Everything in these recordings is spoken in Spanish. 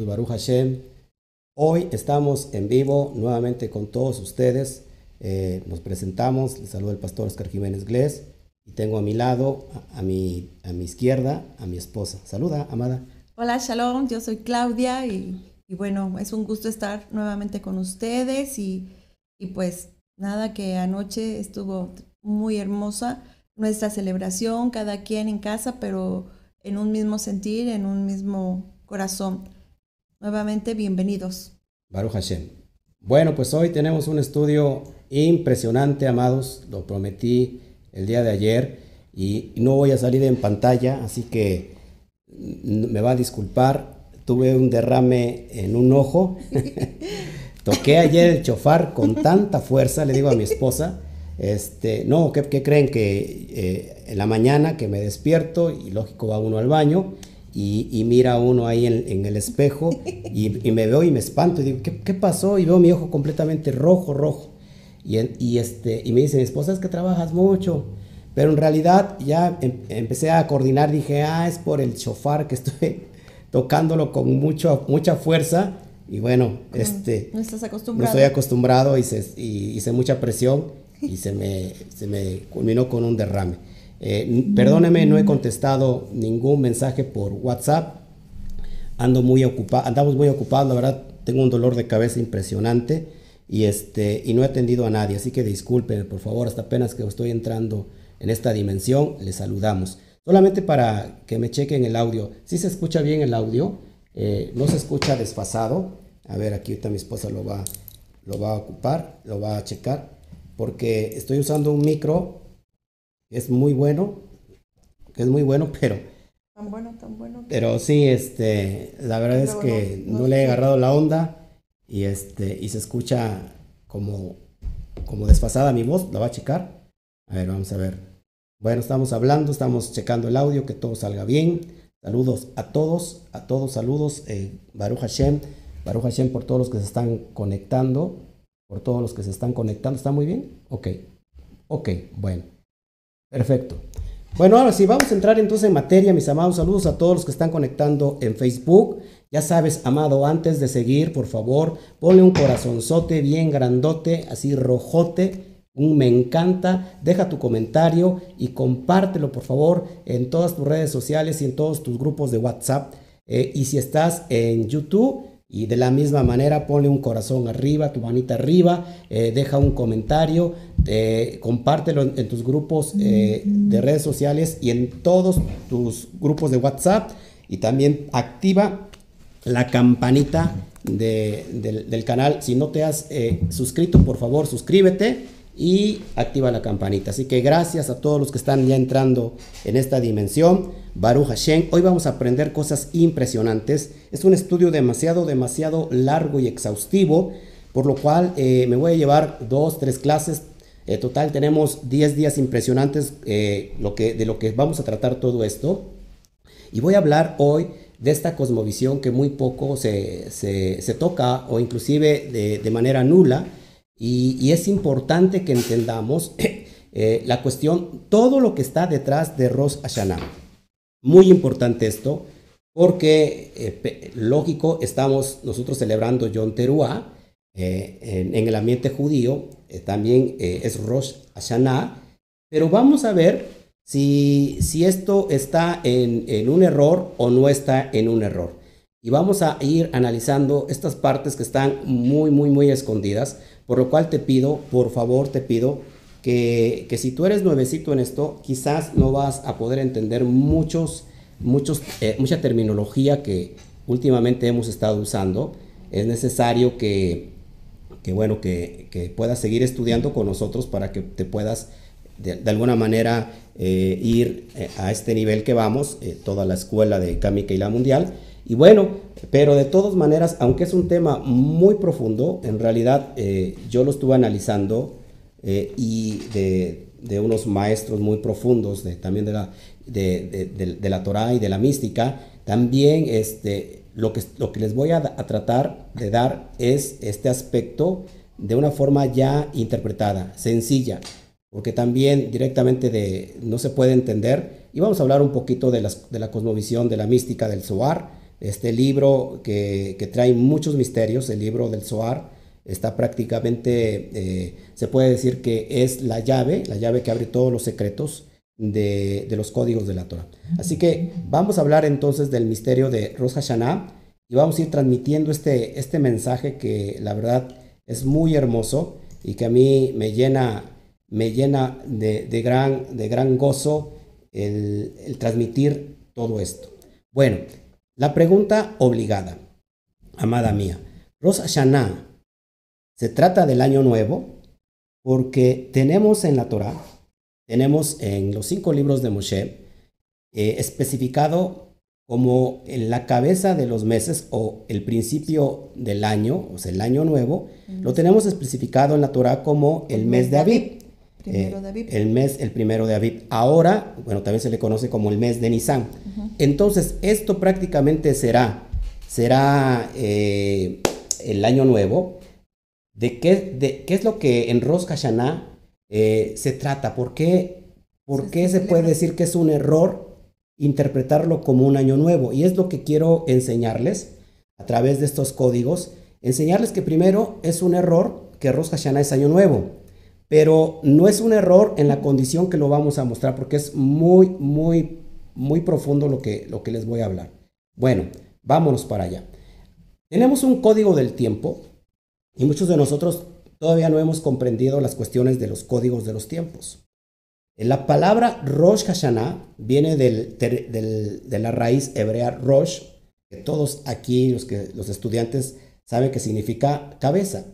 pues Baruch Hashem. Hoy estamos en vivo nuevamente con todos ustedes. Eh, nos presentamos, les saluda el pastor Oscar Jiménez Glés y tengo a mi lado, a, mi, a mi izquierda, a mi esposa. Saluda, amada. Hola, Shalom, yo soy Claudia y, bueno, es un gusto estar nuevamente con ustedes y, y pues nada, que anoche estuvo muy hermosa nuestra celebración, cada quien en casa, pero en un mismo sentir, en un mismo corazón. Nuevamente, bienvenidos. Baruch Hashem. Bueno, pues hoy tenemos un estudio impresionante, amados. Lo prometí el día de ayer y no voy a salir en pantalla, así que me va a disculpar. Tuve un derrame en un ojo. Toqué ayer el chofar con tanta fuerza, le digo a mi esposa, este, no, ¿qué, creen? Que eh, en la mañana que me despierto y lógico va uno al baño y, mira uno ahí en, el espejo y, me veo y me espanto y digo, ¿qué, pasó? Y veo mi ojo completamente rojo, rojo. Y, y, este, y me dice mi esposa, es que trabajas mucho. Pero en realidad ya em, empecé a coordinar, dije, ah, es por el chofar que estoy tocándolo con mucho, mucha fuerza. Y bueno, este, no estás acostumbrado. No estoy acostumbrado y, y hice mucha presión y se me, se me culminó con un derrame. Eh, perdóneme, no he contestado ningún mensaje por WhatsApp. Ando muy ocupado, andamos muy ocupados, la verdad tengo un dolor de cabeza impresionante y, este, y no he atendido a nadie, así que disculpen, por favor, hasta apenas que estoy entrando en esta dimensión, les saludamos. Solamente para que me chequen el audio, si se escucha bien el audio, eh, no se escucha desfasado. A ver, aquí ahorita mi esposa lo va, lo va a ocupar, lo va a checar porque estoy usando un micro es muy bueno, que es muy bueno, pero... Tan bueno, tan bueno. Pero sí, este, la verdad es que no, le he agarrado la onda y, este, y se escucha como, como desfasada mi voz, la va a checar. A ver, vamos a ver. Bueno, estamos hablando, estamos checando el audio, que todo salga bien. Saludos a todos, a todos saludos. Eh, Baruch Hashem, Baruch Hashem por todos los que se están conectando por todos los que se están conectando. ¿Está muy bien? Ok. Ok, bueno. Perfecto. Bueno, ahora sí, vamos a entrar entonces en materia, mis amados. Saludos a todos los que están conectando en Facebook. Ya sabes, amado, antes de seguir, por favor, ponle un corazonzote bien grandote, así rojote, un me encanta, deja tu comentario y compártelo, por favor, en todas tus redes sociales y en todos tus grupos de WhatsApp. Eh, y si estás en YouTube, y de la misma manera, ponle un corazón arriba, tu manita arriba, eh, deja un comentario, eh, compártelo en, tus grupos eh, de redes sociales y en todos tus grupos de WhatsApp. Y también activa la campanita del, canal. Si no te has suscrito, por favor, suscríbete y activa la campanita. Así que gracias a todos los que están ya entrando en esta dimensión. Baruch Hashem, hoy vamos a aprender cosas impresionantes. Es un estudio demasiado, demasiado largo y exhaustivo, por lo cual eh, me voy a llevar dos, tres clases. En total tenemos 10 días impresionantes eh, lo que, de lo que vamos a tratar todo esto. Y voy a hablar hoy de esta cosmovisión que muy poco se, se, toca o inclusive de, de manera nula y, es importante que entendamos eh, la cuestión, todo lo que está detrás de Rosh Hashanah. Muy importante esto, porque eh, lógico, estamos nosotros celebrando Yom Teruah eh, en, el ambiente judío, también es Rosh Hashanah, pero vamos a ver si, si esto está en, en un error o no está en un error. Y vamos a ir analizando estas partes que están muy, muy, muy escondidas por lo cual te pido, por favor, te pido que, si tú eres nuevecito en esto, quizás no vas a poder entender muchos, muchos, eh, mucha terminología que últimamente hemos estado usando. Es necesario que, que bueno, que, puedas seguir estudiando con nosotros para que te puedas de, alguna manera eh, ir eh, a este nivel que vamos, toda la escuela de Kamika y la Mundial. Y bueno, pero de todas maneras, aunque es un tema muy profundo, en realidad eh, yo lo estuve analizando eh, y de, unos maestros muy profundos de, también de la, de, la Torah y de la mística, también este, lo, que, lo que les voy a, a, tratar de dar es este aspecto de una forma ya interpretada, sencilla, porque también directamente de, no se puede entender. Y vamos a hablar un poquito de, las, de la cosmovisión, de la mística del Zohar, este libro que, que trae muchos misterios, el libro del Zohar, está prácticamente, eh, se puede decir que es la llave, la llave que abre todos los secretos de, los códigos de la Torah. Así que vamos a hablar entonces del misterio de Rosh Hashanah y vamos a ir transmitiendo este, este mensaje que la verdad es muy hermoso y que a mí me llena, me llena de, gran, de gran gozo el, el transmitir todo esto. Bueno, la pregunta obligada, amada mía, Rosh Hashanah se trata del año nuevo porque tenemos en la Torah, tenemos en los cinco libros de Moshe, eh, especificado como en la cabeza de los meses o el principio del año, o sea, el año nuevo, lo tenemos especificado en la Torah como el, mes de Aviv. Primero de Aviv. el mes, el primero de Aviv. Ahora, bueno, también se le conoce como el mes de Nisan. Entonces, esto prácticamente será, será eh, el año nuevo, de qué, de qué es lo que en Rosh Hashanah eh, se trata, por qué, por qué se puede decir que es un error interpretarlo como un año nuevo. Y es lo que quiero enseñarles a través de estos códigos, enseñarles que primero es un error que Rosh Hashanah es año nuevo, pero no es un error en la condición que lo vamos a mostrar, porque es muy, muy, muy profundo lo que, lo que les voy a hablar. Bueno, vámonos para allá. Tenemos un código del tiempo y muchos de nosotros todavía no hemos comprendido las cuestiones de los códigos de los tiempos. La palabra Rosh Hashanah viene de la raíz hebrea Rosh, que todos aquí, los, que, los estudiantes, saben que significa cabeza.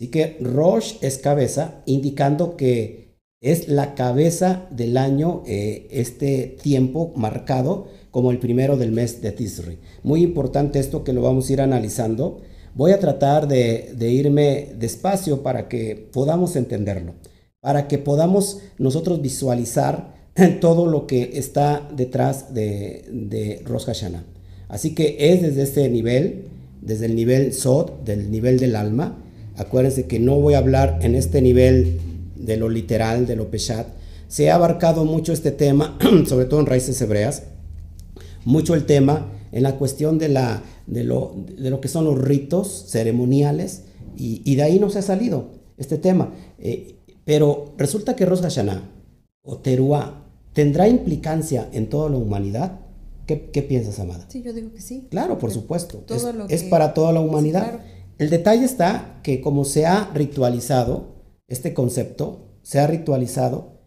Así que Rosh es cabeza, indicando que es la cabeza del año, eh, este tiempo marcado como el primero del mes de Tisri. Muy importante esto que lo vamos a ir analizando Voy a tratar de, irme despacio para que podamos entenderlo, para que podamos nosotros visualizar todo lo que está detrás de, de Rosh Hashanah. Así que es desde este nivel, desde el nivel Sod, del nivel del alma. Acuérdense que no voy a hablar en este nivel de lo literal, de lo peshat. Se ha abarcado mucho este tema, sobre todo en raíces hebreas, mucho el tema en la cuestión de, la, de, lo, de lo que son los ritos ceremoniales, y, de ahí no se ha salido este tema. Eh, pero resulta que Rosh Hashanah o Teruah tendrá implicancia en toda la humanidad. ¿Qué, piensas, Amada? Sí, yo digo que sí. Claro, por supuesto. es, para toda la humanidad. El detalle está que como se ha ritualizado este concepto, se ha ritualizado,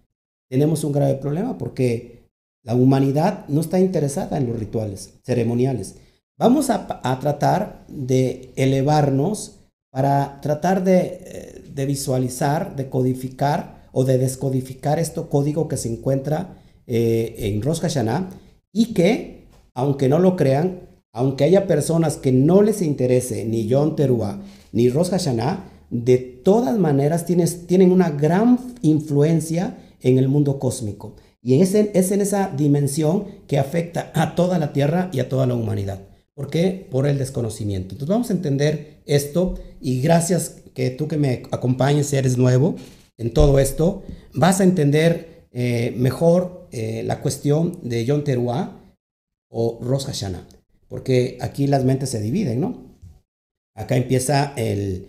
tenemos un grave problema porque la humanidad no está interesada en los rituales ceremoniales. Vamos a, tratar de elevarnos para tratar eh, de, visualizar, de codificar o de descodificar este código que se encuentra eh, en Rosh Hashanah y que, aunque no lo crean, aunque haya personas que no les interese ni Yom Teruah ni Rosh Hashanah, de todas maneras tienen una gran influencia en el mundo cósmico. Y es en, es en esa dimensión que afecta a toda la Tierra y a toda la humanidad. ¿Por qué? Por el desconocimiento. Entonces vamos a entender esto y gracias que tú que me acompañes, si eres nuevo en todo esto, vas a entender eh, mejor eh, la cuestión de Yom Teruah o Rosh Hashanah. Porque aquí las mentes se dividen, ¿no? Acá empieza el,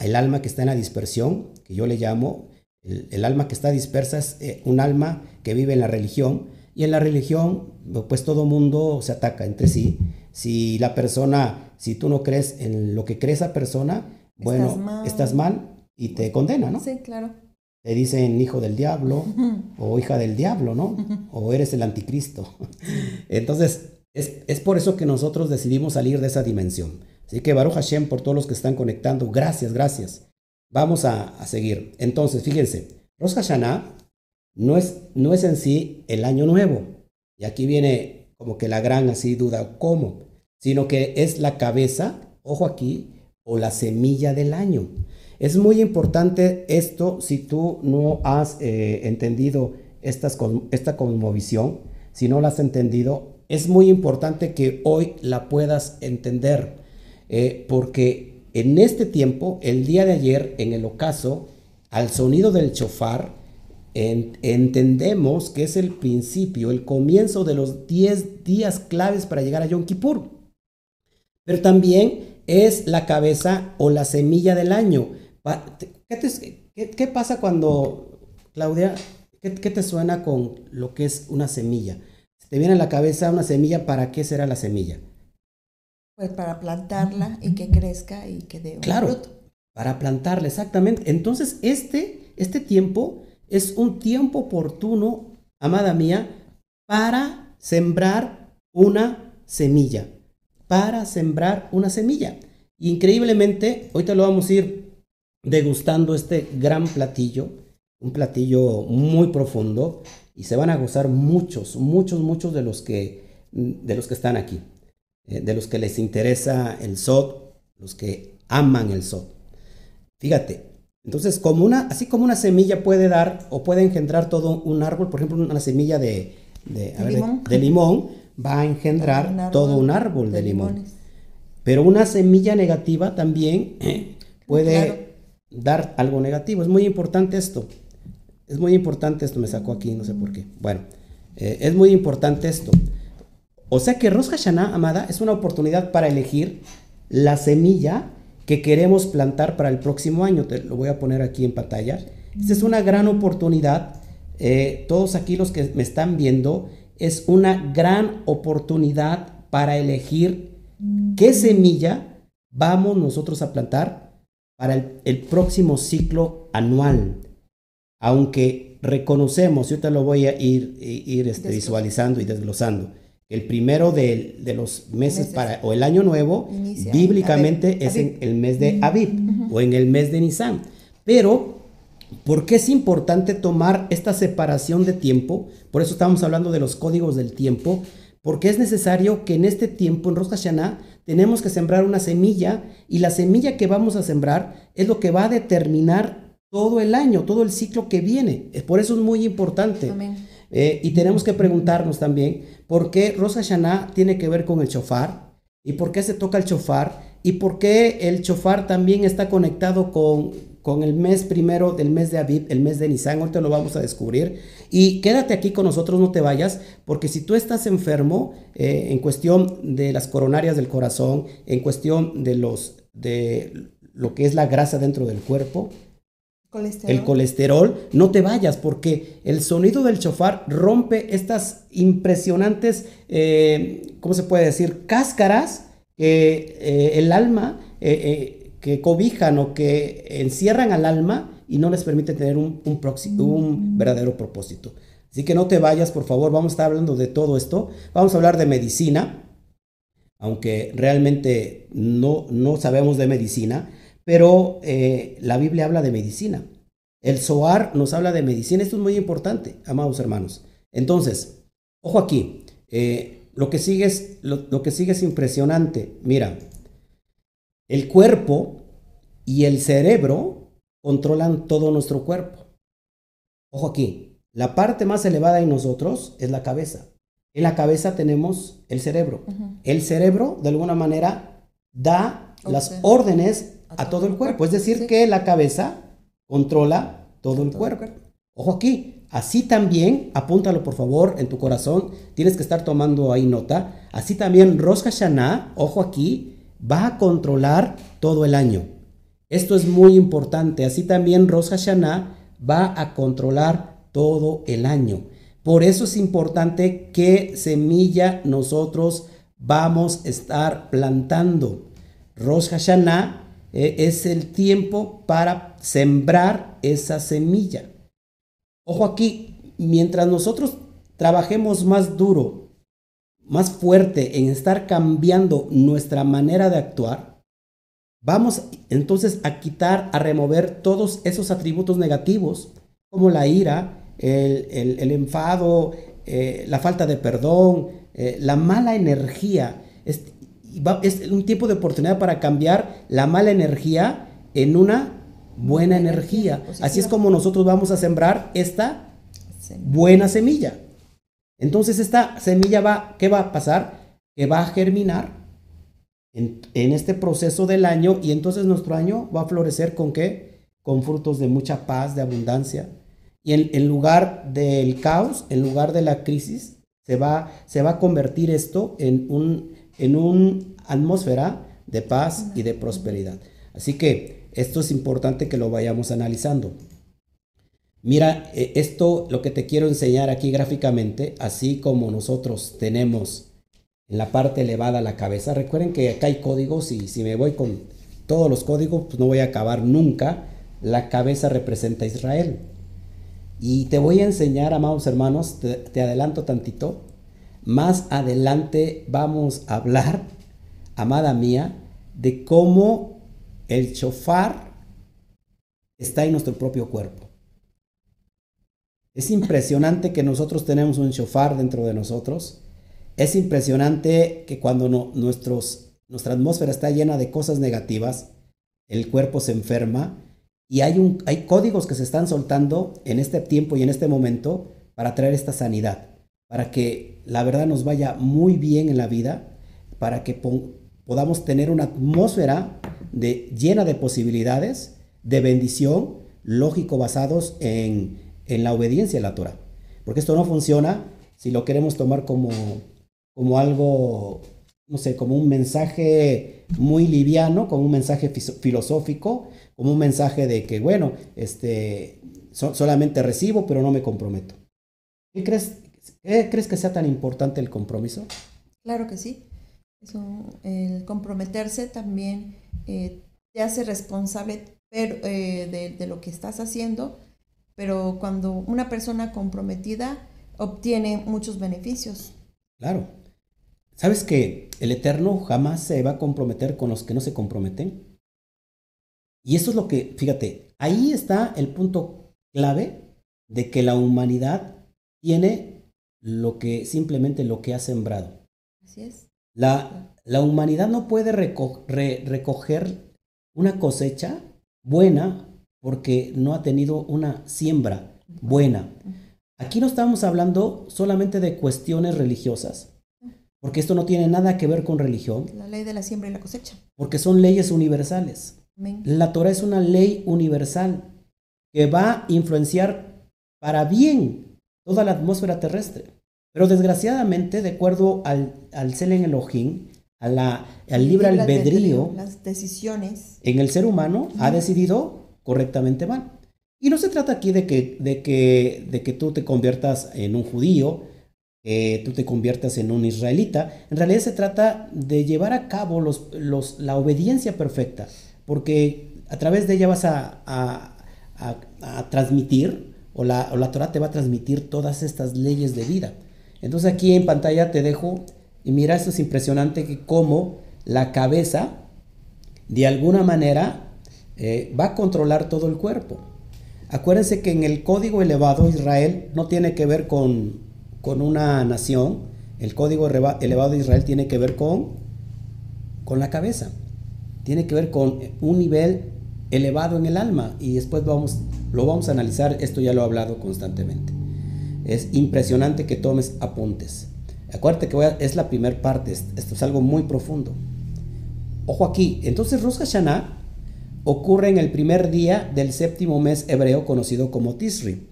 el alma que está en la dispersión, que yo le llamo el, alma que está dispersa es eh, un alma que vive en la religión y en la religión pues todo mundo se ataca entre sí. Si la persona, si tú no crees en lo que cree esa persona, bueno, estás mal, y te condena, ¿no? Sí, claro. Te dicen hijo del diablo o hija del diablo, ¿no? O eres el anticristo. Entonces, es, por eso que nosotros decidimos salir de esa dimensión. Así que Baruch Hashem, por todos los que están conectando, gracias, gracias. Vamos a, seguir. Entonces, fíjense, Rosh Hashanah no es, no es en sí el año nuevo. Y aquí viene como que la gran así duda, ¿cómo? Sino que es la cabeza, ojo aquí, o la semilla del año. Es muy importante esto si tú no has eh, entendido esta cosmovisión, si no la has entendido, es muy importante que hoy la puedas entender, eh, porque en este tiempo, el día de ayer, en el ocaso, al sonido del chofar, entendemos que es el principio, el comienzo de los 10 días claves para llegar a Yom Kippur. pero también es la cabeza o la semilla del año. ¿Qué, pasa cuando, Claudia, ¿qué, te suena con lo que es una semilla? Te viene a la cabeza una semilla, ¿para qué será la semilla? Pues para plantarla y que crezca y que dé un claro, Para plantarla, exactamente. Entonces, este, este tiempo es un tiempo oportuno, amada mía, para sembrar una semilla. Para sembrar una semilla. increíblemente, ahorita lo vamos a ir degustando este gran platillo, un platillo muy profundo, y se van a gozar muchos, muchos, muchos de los que, de los que están aquí, eh, de los que les interesa el SOT, los que aman el SOT. Fíjate, entonces, como una, así como una semilla puede dar o puede engendrar todo un árbol, por ejemplo, una semilla de, limón? va a engendrar todo un árbol de, limón. Pero una semilla negativa también eh, puede dar algo negativo. Es muy importante esto. Es muy importante esto. Me sacó aquí, no sé por qué. Bueno, eh, es muy importante esto. O sea que Rosh Hashanah, amada, es una oportunidad para elegir la semilla que queremos plantar para el próximo año. Te lo voy a poner aquí en pantalla. Esta es una gran oportunidad. Eh, todos aquí los que me están viendo, es una gran oportunidad para elegir qué semilla vamos nosotros a plantar para el, próximo ciclo anual. Aunque reconocemos, yo te lo voy a ir, ir este, visualizando y desglosando, el primero de, los meses, para, o el año nuevo, bíblicamente es en el mes de Aviv o en el mes de Nisan. Pero, ¿por qué es importante tomar esta separación de tiempo? Por eso estamos hablando de los códigos del tiempo, porque es necesario que en este tiempo, en Rosh Hashanah, tenemos que sembrar una semilla y la semilla que vamos a sembrar es lo que va a determinar todo el año, todo el ciclo que viene. Por eso es muy importante. Eh, y tenemos que preguntarnos también por qué Rosh Hashanah tiene que ver con el chofar y por qué se toca el chofar y por qué el chofar también está conectado con, con el mes primero del mes de Aviv, el mes de Nisan. Ahorita lo vamos a descubrir. Y quédate aquí con nosotros, no te vayas, porque si tú estás enfermo eh, en cuestión de las coronarias del corazón, en cuestión de los de lo que es la grasa dentro del cuerpo, el colesterol, no te vayas porque el sonido del chofar rompe estas impresionantes, eh, ¿cómo se puede decir? Cáscaras que eh, el alma, eh, que cobijan o que encierran al alma y no les permite tener un, un, un mm. verdadero propósito. Así que no te vayas, por favor, vamos a estar hablando de todo esto. Vamos a hablar de medicina, aunque realmente no, no sabemos de medicina pero eh, la Biblia habla de medicina. El Zohar nos habla de medicina. Esto es muy importante, amados hermanos. Entonces, ojo aquí. Eh, lo, que sigue es, lo, que sigue es impresionante. Mira, el cuerpo y el cerebro controlan todo nuestro cuerpo. Ojo aquí. La parte más elevada en nosotros es la cabeza. En la cabeza tenemos el cerebro. El cerebro, de alguna manera, da las órdenes a, todo, el cuerpo. Es decir, que la cabeza controla todo, el, cuerpo. Ojo aquí, así también, apúntalo por favor en tu corazón, tienes que estar tomando ahí nota. Así también Rosh Hashanah, ojo aquí, va a controlar todo el año. Esto es muy importante. Así también Rosh Hashanah va a controlar todo el año. Por eso es importante qué semilla nosotros vamos a estar plantando. Rosh Hashanah eh, es el tiempo para sembrar esa semilla. Ojo aquí, mientras nosotros trabajemos más duro, más fuerte en estar cambiando nuestra manera de actuar, vamos entonces a quitar, a remover todos esos atributos negativos, como la ira, el, enfado, eh, la falta de perdón, eh, la mala energía es un tiempo de oportunidad para cambiar la mala energía en una buena energía. Así es como nosotros vamos a sembrar esta buena semilla. Entonces esta semilla va, ¿qué va a pasar? Que va a germinar en, este proceso del año y entonces nuestro año va a florecer con qué? Con frutos de mucha paz, de abundancia. Y en, lugar del caos, en lugar de la crisis, se va, se va a convertir esto en un, en un atmósfera de paz y de prosperidad. Así que esto es importante que lo vayamos analizando. Mira, eh, esto lo que te quiero enseñar aquí gráficamente, así como nosotros tenemos en la parte elevada la cabeza, recuerden que acá hay códigos y si me voy con todos los códigos, pues no voy a acabar nunca. La cabeza representa a Israel. Y te voy a enseñar, amados hermanos, te, te adelanto tantito, más adelante vamos a hablar, amada mía, de cómo el chofar está en nuestro propio cuerpo. Es impresionante que nosotros tenemos un chofar dentro de nosotros. Es impresionante que cuando nuestros, nuestra atmósfera está llena de cosas negativas, el cuerpo se enferma y hay, hay códigos que se están soltando en este tiempo y en este momento para traer esta sanidad, para que la verdad nos vaya muy bien en la vida, para que podamos tener una atmósfera de, llena de posibilidades, de bendición, lógico basados en, en la obediencia a la Torah. Porque esto no funciona si lo queremos tomar como, como algo, no sé, como un mensaje muy liviano, como un mensaje filosófico, como un mensaje de que, bueno, este, solamente recibo, pero no me comprometo. ¿Qué crees, crees que sea tan importante el compromiso? Claro que sí. el comprometerse también eh, te hace responsable pero, eh, de, de, lo que estás haciendo pero cuando una persona comprometida obtiene muchos beneficios. Claro. ¿Sabes que el Eterno jamás se va a comprometer con los que no se comprometen? Y eso es lo que, fíjate, ahí está el punto clave de que la humanidad tiene lo que simplemente lo que ha sembrado. Así es. La, la humanidad no puede recoger una cosecha buena porque no ha tenido una siembra buena. Aquí no estamos hablando solamente de cuestiones religiosas, porque esto no tiene nada que ver con religión. La ley de la siembra y la cosecha. Porque son leyes universales. La Torah es una ley universal que va a influenciar para bien toda la atmósfera terrestre. Pero desgraciadamente, de acuerdo al, al Selen Elohim, a la, al libre albedrío, las decisiones en el ser humano ha decidido correctamente mal. Y no se trata aquí de que, de que, de que tú te conviertas en un judío, que tú te conviertas en un israelita. En realidad se trata de llevar a cabo los, los, la obediencia perfecta, porque a través de ella vas a, a, a, transmitir, o la, o la Torah te va a transmitir todas estas leyes de vida. Entonces aquí en pantalla te dejo, y mira, esto es impresionante, que como la cabeza, de alguna manera, eh, va a controlar todo el cuerpo. Acuérdense que en el código elevado Israel no tiene que ver con, con una nación, el código elevado de Israel tiene que ver con, con la cabeza, tiene que ver con un nivel elevado en el alma y después vamos, lo vamos a analizar, esto ya lo he hablado constantemente. Es impresionante que tomes apuntes. Acuérdate que es la primera parte, esto es algo muy profundo. Ojo aquí, entonces Rosh Hashanah ocurre en el primer día del séptimo mes hebreo conocido como Tisri.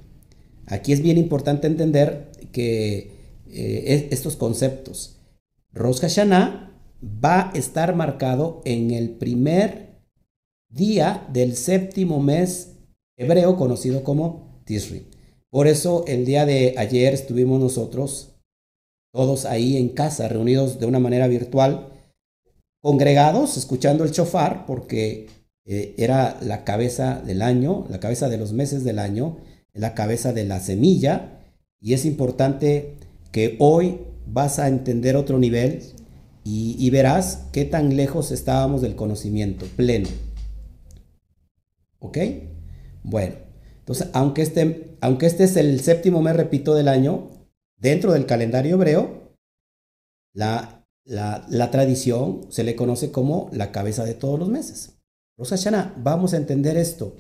Aquí es bien importante entender que eh, estos conceptos. Rosh Hashanah va a estar marcado en el primer día del séptimo mes hebreo conocido como Tisri. Por eso el día de ayer estuvimos nosotros todos ahí en casa, reunidos de una manera virtual, congregados, escuchando el chofar, porque eh, era la cabeza del año, la cabeza de los meses del año, la cabeza de la semilla, y es importante que hoy vas a entender otro nivel y, verás qué tan lejos estábamos del conocimiento pleno. ¿Ok? Bueno, entonces, aunque este, aunque este es el séptimo mes, repito, del año, dentro del calendario hebreo, la, la tradición se le conoce como la cabeza de todos los meses. Rosh Hashanah, vamos a entender esto,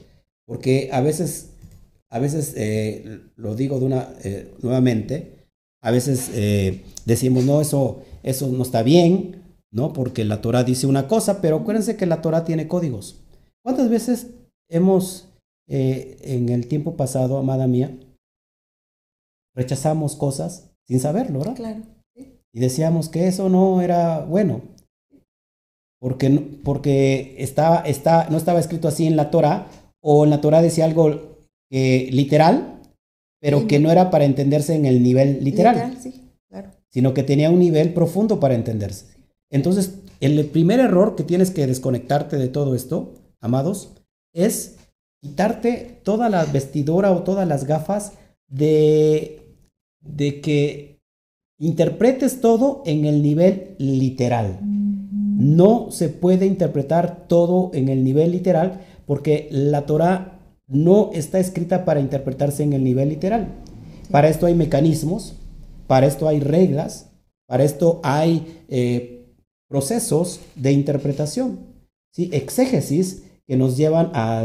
porque a veces, a veces eh, lo digo de una, eh, nuevamente, a veces eh, decimos, no, eso, eso no está bien, ¿no? Porque la Torah dice una cosa, pero acuérdense que la Torah tiene códigos. ¿Cuántas veces hemos, en el tiempo pasado, amada mía, rechazamos cosas sin saberlo, ¿verdad? Claro. Y decíamos que eso no era bueno. porque, porque estaba, está, no estaba escrito así en la Torah, o en la Torah decía algo eh, literal, pero que no era para entenderse en el nivel literal, sino que tenía un nivel profundo para entenderse. Entonces, el primer error que tienes que desconectarte de todo esto, amados, es quitarte toda la vestidura o todas las gafas de, de que interpretes todo en el nivel literal. No se puede interpretar todo en el nivel literal porque la Torah no está escrita para interpretarse en el nivel literal. Para esto hay mecanismos, para esto hay reglas, para esto hay eh, procesos de interpretación, ¿sí? exégesis que nos llevan a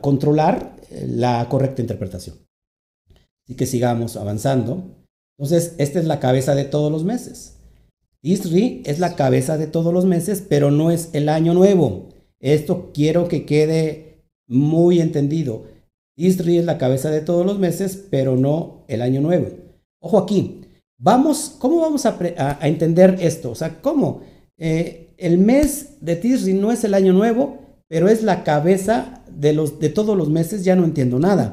controlar la correcta interpretación. Así que sigamos avanzando. Entonces, esta es la cabeza de todos los meses. Isri es la cabeza de todos los meses, pero no es el año nuevo. Esto quiero que quede muy entendido. Isri es la cabeza de todos los meses, pero no el año nuevo. Ojo aquí. Vamos, ¿cómo vamos a, entender esto? O sea, ¿cómo? Eh, el mes de Tisri no es el año nuevo, pero es la cabeza de, los, de todos los meses, ya no entiendo nada.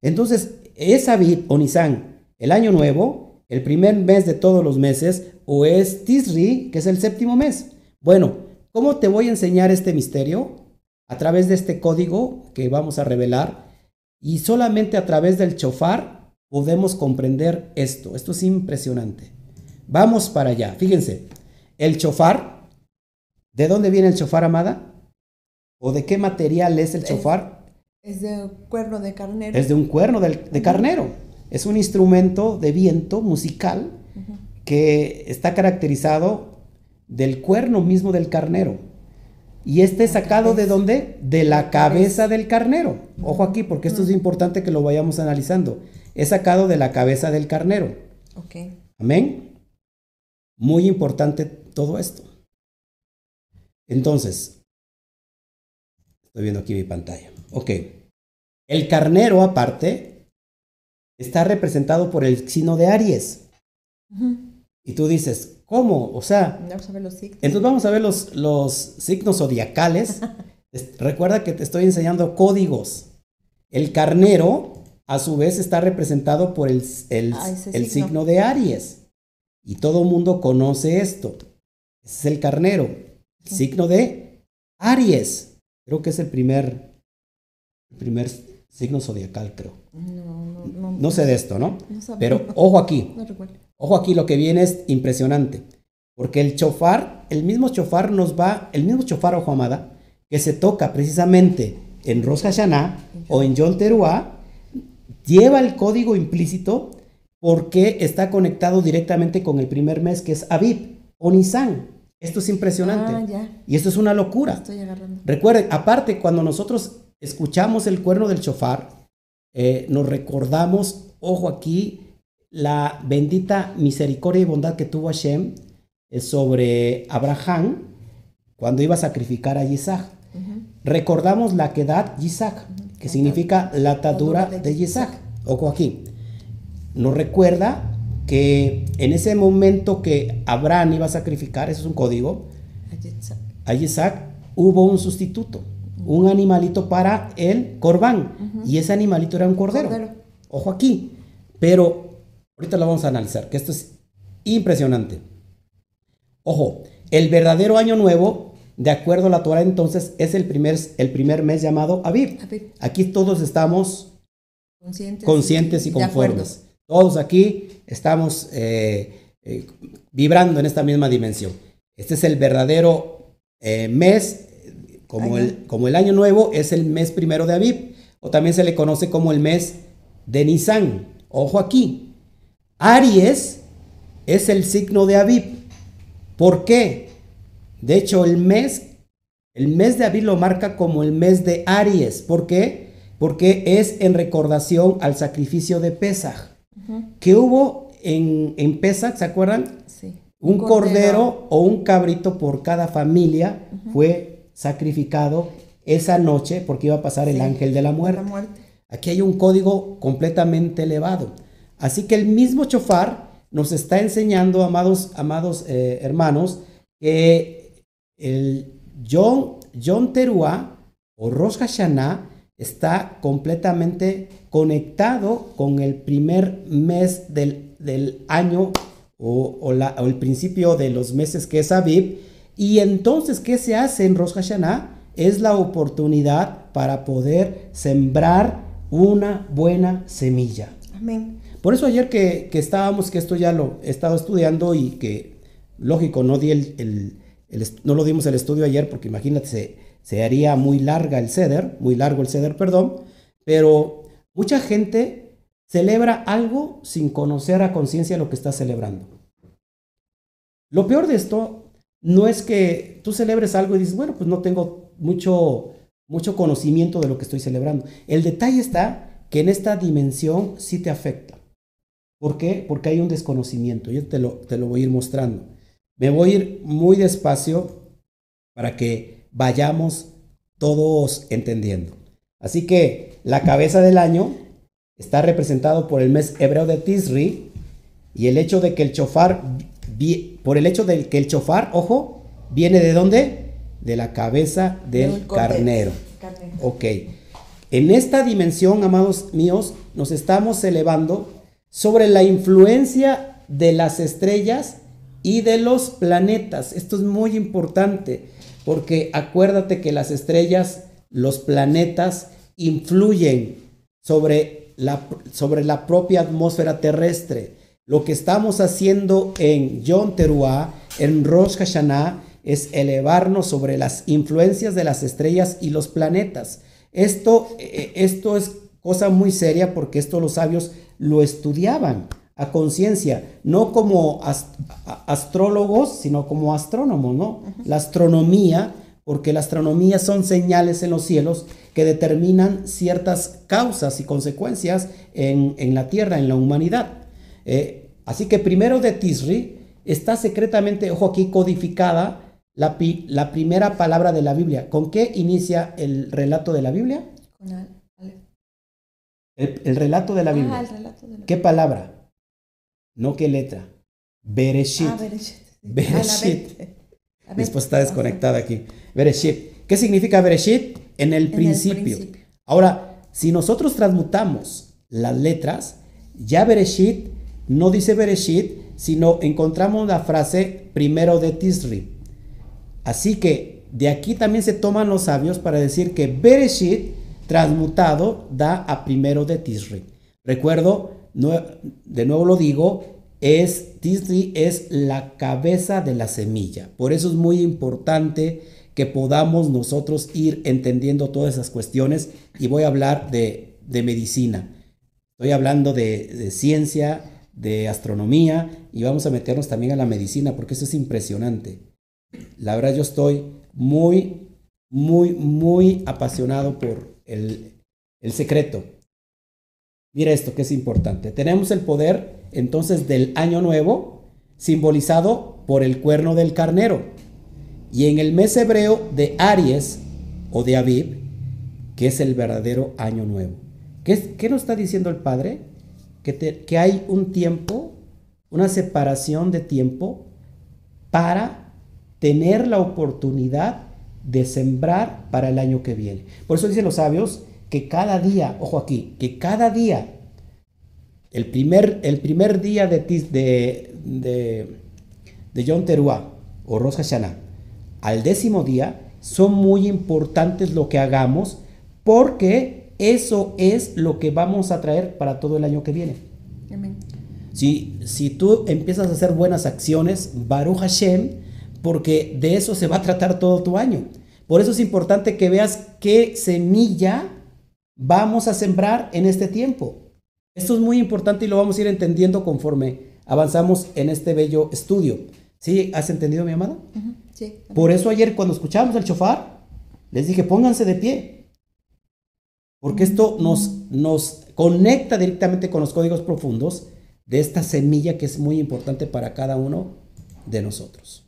Entonces, ¿es Abib o Nisan el año nuevo, el primer mes de todos los meses, o es Tisri, que es el séptimo mes? Bueno, ¿cómo te voy a enseñar este misterio? A través de este código que vamos a revelar, y solamente a través del chofar podemos comprender esto. Esto es impresionante. Vamos para allá. Fíjense, el chofar, ¿de dónde viene el chofar, amada? ¿O de qué material es el chofar? Es de un cuerno de carnero. Es de un cuerno de, carnero. Es un instrumento de viento musical que está caracterizado del cuerno mismo del carnero. ¿Y este es sacado de dónde? De la cabeza del carnero. Ojo aquí, porque esto es importante que lo vayamos analizando. Es sacado de la cabeza del carnero. Ok. Amén. Muy importante todo esto. Entonces, Estoy viendo aquí mi pantalla. Ok. El carnero, aparte, está representado por el signo de Aries. Y tú dices, ¿cómo? O sea, vamos a ver los signos. entonces vamos a ver los, los signos zodiacales. Recuerda que te estoy enseñando códigos. El carnero, a su vez, está representado por el, el, ah, el signo. de Aries. Y todo mundo conoce esto. Ese es el carnero, signo de Aries. Creo que es el primer, primer signo zodiacal, creo. No, no, no, no sé de esto, ¿no? Pero ojo aquí. Ojo aquí, lo que viene es impresionante. Porque el chofar, el mismo chofar nos va, el mismo chofar, ojo amada, que se toca precisamente en Rosh Hashanah o en Yom Teruah, lleva el código implícito porque está conectado directamente con el primer mes que es Aviv o Nisan. Esto es impresionante. Ah, y esto es una locura. Estoy agarrando. Recuerden, aparte, cuando nosotros escuchamos el cuerno del chofar, eh, nos recordamos, ojo aquí, la bendita misericordia y bondad que tuvo Hashem eh, sobre Abraham cuando iba a sacrificar a Isaac. Recordamos la quedad Isaac, que significa la atadura de Isaac. Ojo aquí. Nos recuerda que en ese momento que Abraham iba a sacrificar, eso es un código, a Isaac hubo un sustituto, un animalito para el corbán, y ese animalito era un cordero. Ojo aquí, pero ahorita lo vamos a analizar, que esto es impresionante. Ojo, el verdadero año nuevo, de acuerdo a la Torah entonces, es el primer, el primer mes llamado Aviv. Aquí todos estamos conscientes, y conformes. Todos aquí estamos eh, eh, vibrando en esta misma dimensión. Este es el verdadero eh, mes, como el, como el, año nuevo es el mes primero de Aviv, o también se le conoce como el mes de Nisan. Ojo aquí, Aries es el signo de Aviv. ¿Por qué? De hecho, el mes, el mes de Aviv lo marca como el mes de Aries. ¿Por qué? Porque es en recordación al sacrificio de Que hubo en, en Pesach, ¿se acuerdan? Sí. Un, cordero. o un cabrito por cada familia fue sacrificado esa noche porque iba a pasar el ángel de la muerte. Aquí hay un código completamente elevado. Así que el mismo chofar nos está enseñando, amados, amados eh, hermanos, que el John, John Teruah o Rosh Hashanah está completamente conectado con el primer mes del, año o, el principio de los meses que es Aviv. Y entonces, ¿qué se hace en Rosh Hashanah? Es la oportunidad para poder sembrar una buena semilla. Amén. Por eso ayer que, estábamos, que esto ya lo he estado estudiando y que, lógico, no, di el, no lo dimos el estudio ayer porque imagínate, se, haría muy larga el ceder, muy largo el ceder, perdón, pero mucha gente celebra algo sin conocer a conciencia lo que está celebrando. Lo peor de esto no es que tú celebres algo y dices, bueno, pues no tengo mucho, mucho conocimiento de lo que estoy celebrando. El detalle está que en esta dimensión sí te afecta. ¿Por qué? Porque hay un desconocimiento. Yo te lo, te lo voy a ir mostrando. Me voy a ir muy despacio para que vayamos todos entendiendo. Así que la cabeza del año está representado por el mes hebreo de Tisri y el hecho de que el chofar, por el hecho de que el chofar, ojo, viene de dónde? De la cabeza del carnero. carnero. Ok. En esta dimensión, amados míos, nos estamos elevando sobre la influencia de las estrellas y de los planetas. Esto es muy importante porque acuérdate que las estrellas, los planetas influyen sobre la, sobre la propia atmósfera terrestre. Lo que estamos haciendo en Yom Teruah, en Rosh Hashanah, es elevarnos sobre las influencias de las estrellas y los planetas. Esto, eh, esto es cosa muy seria porque esto los sabios lo estudiaban a conciencia, no como astrólogos, sino como astrónomos, ¿no? La astronomía, porque la astronomía son señales en los cielos que determinan ciertas causas y consecuencias en, la Tierra, en la humanidad. Eh, así que primero de Tisri está secretamente, ojo aquí, codificada la, la primera palabra de la Biblia. ¿Con qué inicia el relato de la Biblia? Con el, relato de la Biblia. ¿Qué palabra? No qué letra. Bereshit. Ah, Bereshit. Después está desconectada aquí. Bereshit. ¿Qué significa Bereshit? En el, principio. Ahora, si nosotros transmutamos las letras, ya Bereshit no dice Bereshit, sino encontramos la frase primero de Tisri. Así que de aquí también se toman los sabios para decir que Bereshit transmutado da a primero de Tisri. Recuerdo, de nuevo lo digo, es Tisri es la cabeza de la semilla. Por eso es muy importante que podamos nosotros ir entendiendo todas esas cuestiones y voy a hablar de, medicina. Estoy hablando de, de ciencia, de astronomía y vamos a meternos también a la medicina porque eso es impresionante. La verdad yo estoy muy, muy, muy apasionado por, el, secreto. Mira esto que es importante. Tenemos el poder entonces del año nuevo simbolizado por el cuerno del carnero. Y en el mes hebreo de Aries o de Aviv, que es el verdadero año nuevo. ¿Qué, qué nos está diciendo el Padre? Que, que hay un tiempo, una separación de tiempo para tener la oportunidad de sembrar para el año que viene. Por eso dicen los sabios que cada día, ojo aquí, que cada día, el primer, el primer día de, de, de, de Yom Teruah o Rosh Hashanah, al décimo día, son muy importantes lo que hagamos porque eso es lo que vamos a traer para todo el año que viene. Si, si tú empiezas a hacer buenas acciones, Baruch Hashem, porque de eso se va a tratar todo tu año. Por eso es importante que veas qué semilla vamos a sembrar en este tiempo. Esto es muy importante y lo vamos a ir entendiendo conforme avanzamos en este bello estudio. ¿Sí? ¿Has entendido, mi amada? Sí. Por eso ayer cuando escuchábamos el chofar, les dije, pónganse de pie. Porque esto nos, nos conecta directamente con los códigos profundos de esta semilla que es muy importante para cada uno de nosotros.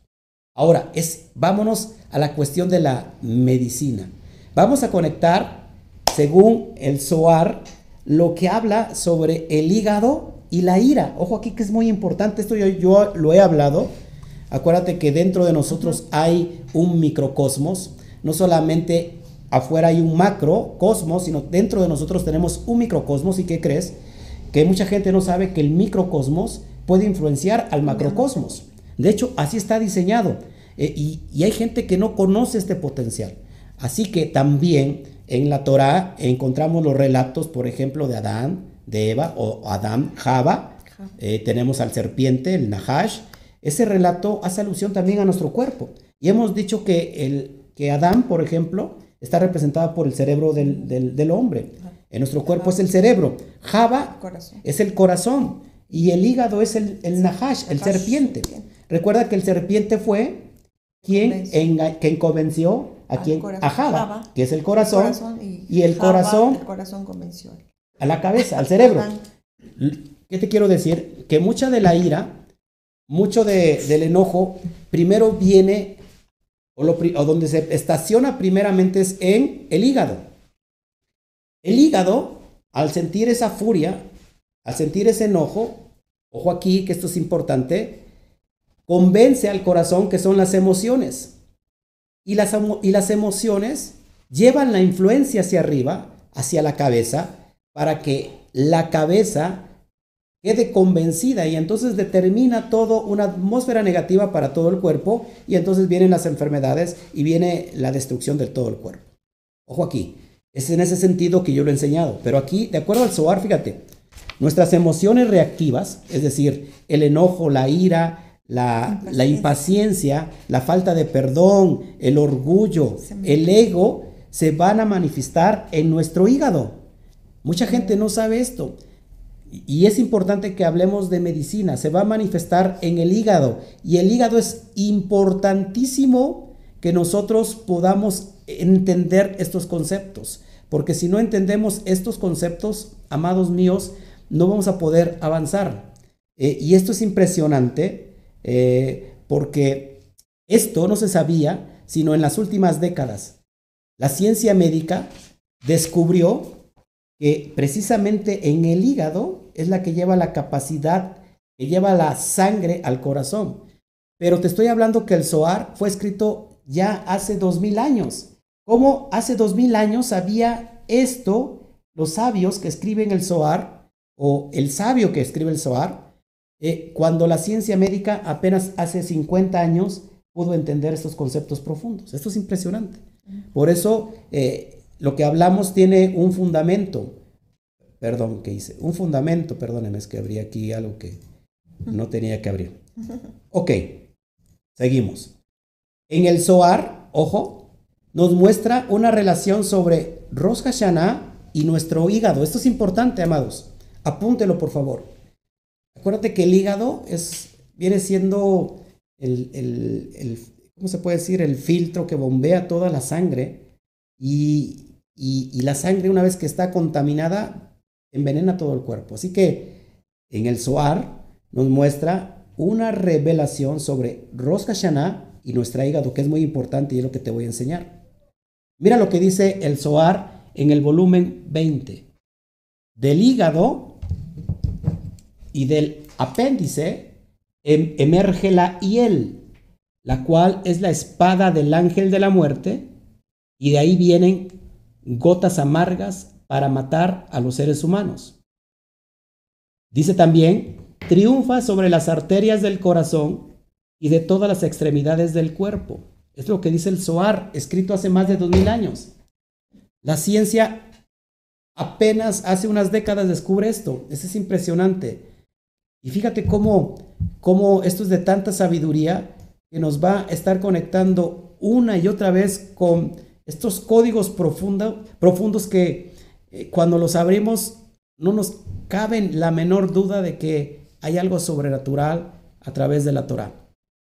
Ahora, es, vámonos a la cuestión de la medicina. Vamos a conectar, según el SOAR, lo que habla sobre el hígado y la ira. Ojo aquí que es muy importante, esto yo, yo lo he hablado. Acuérdate que dentro de nosotros hay un microcosmos, no solamente afuera hay un macrocosmos, sino dentro de nosotros tenemos un microcosmos. ¿Y qué crees? Que mucha gente no sabe que el microcosmos puede influenciar al macrocosmos. De hecho, así está diseñado. Eh, y, y, hay gente que no conoce este potencial. Así que también en la Torah encontramos los relatos, por ejemplo, de Adán, de Eva o Adán, Java. Eh, tenemos al serpiente, el Nahash. Ese relato hace alusión también a nuestro cuerpo. Y hemos dicho que, el, que Adán, por ejemplo, está representado por el cerebro del, del, hombre. En nuestro cuerpo es el cerebro. Java es el corazón. Y el hígado es el, el Nahash, el serpiente. Recuerda que el serpiente fue quien, quien convenció a, quien, a Java, que es el corazón, y, el corazón, corazón convenció. a la cabeza, al cerebro. ¿Qué te quiero decir? Que mucha de la ira, mucho del enojo, primero viene, o, o donde se estaciona primeramente es en el hígado. El hígado, al sentir esa furia, al sentir ese enojo, ojo aquí que esto es importante, convence al corazón que son las emociones. Y las, y las emociones llevan la influencia hacia arriba, hacia la cabeza, para que la cabeza quede convencida y entonces determina todo una atmósfera negativa para todo el cuerpo y entonces vienen las enfermedades y viene la destrucción de todo el cuerpo. Ojo aquí, es en ese sentido que yo lo he enseñado, pero aquí, de acuerdo al SOAR, fíjate, nuestras emociones reactivas, es decir, el enojo, la ira, la, impaciencia. la falta de perdón, el orgullo, el ego, se van a manifestar en nuestro hígado. Mucha gente no sabe esto. Y es importante que hablemos de medicina. Se va a manifestar en el hígado. Y el hígado es importantísimo que nosotros podamos entender estos conceptos. Porque si no entendemos estos conceptos, amados míos, no vamos a poder avanzar. Eh, y esto es impresionante eh, porque esto no se sabía sino en las últimas décadas. La ciencia médica descubrió que precisamente en el hígado es la que lleva la capacidad, que lleva la sangre al corazón. Pero te estoy hablando que el SOAR fue escrito ya hace dos mil años. ¿Cómo hace dos mil años sabía esto los sabios que escriben el SOAR o el sabio que escribe el SOAR? Eh, cuando la ciencia médica apenas hace 50 años pudo entender estos conceptos profundos. Esto es impresionante. Por eso eh, lo que hablamos tiene un fundamento. Perdón, ¿qué hice? Un fundamento, perdónenme, es que abrí aquí algo que no tenía que abrir. Ok, seguimos. En el Zohar, ojo, nos muestra una relación sobre Rosh Hashanah y nuestro hígado. Esto es importante, amados. Apúntelo, por favor. Acuérdate que el hígado es, viene siendo el, ¿cómo se puede decir? El filtro que bombea toda la sangre y, la sangre una vez que está contaminada envenena todo el cuerpo. Así que en el Zohar nos muestra una revelación sobre Rosh Hashanah y nuestra hígado, que es muy importante y es lo que te voy a enseñar. Mira lo que dice el Zohar en el volumen 20. Del hígado y del apéndice em, emerge la hiel, la cual es la espada del ángel de la muerte, y de ahí vienen gotas amargas para matar a los seres humanos. Dice también, triunfa sobre las arterias del corazón y de todas las extremidades del cuerpo. Es lo que dice el Zohar, escrito hace más de dos mil años. La ciencia apenas hace unas décadas descubre esto. Eso es impresionante. Y fíjate cómo, cómo esto es de tanta sabiduría que nos va a estar conectando una y otra vez con estos códigos profundos que eh, cuando los abrimos no nos cabe la menor duda de que hay algo sobrenatural a través de la Torah.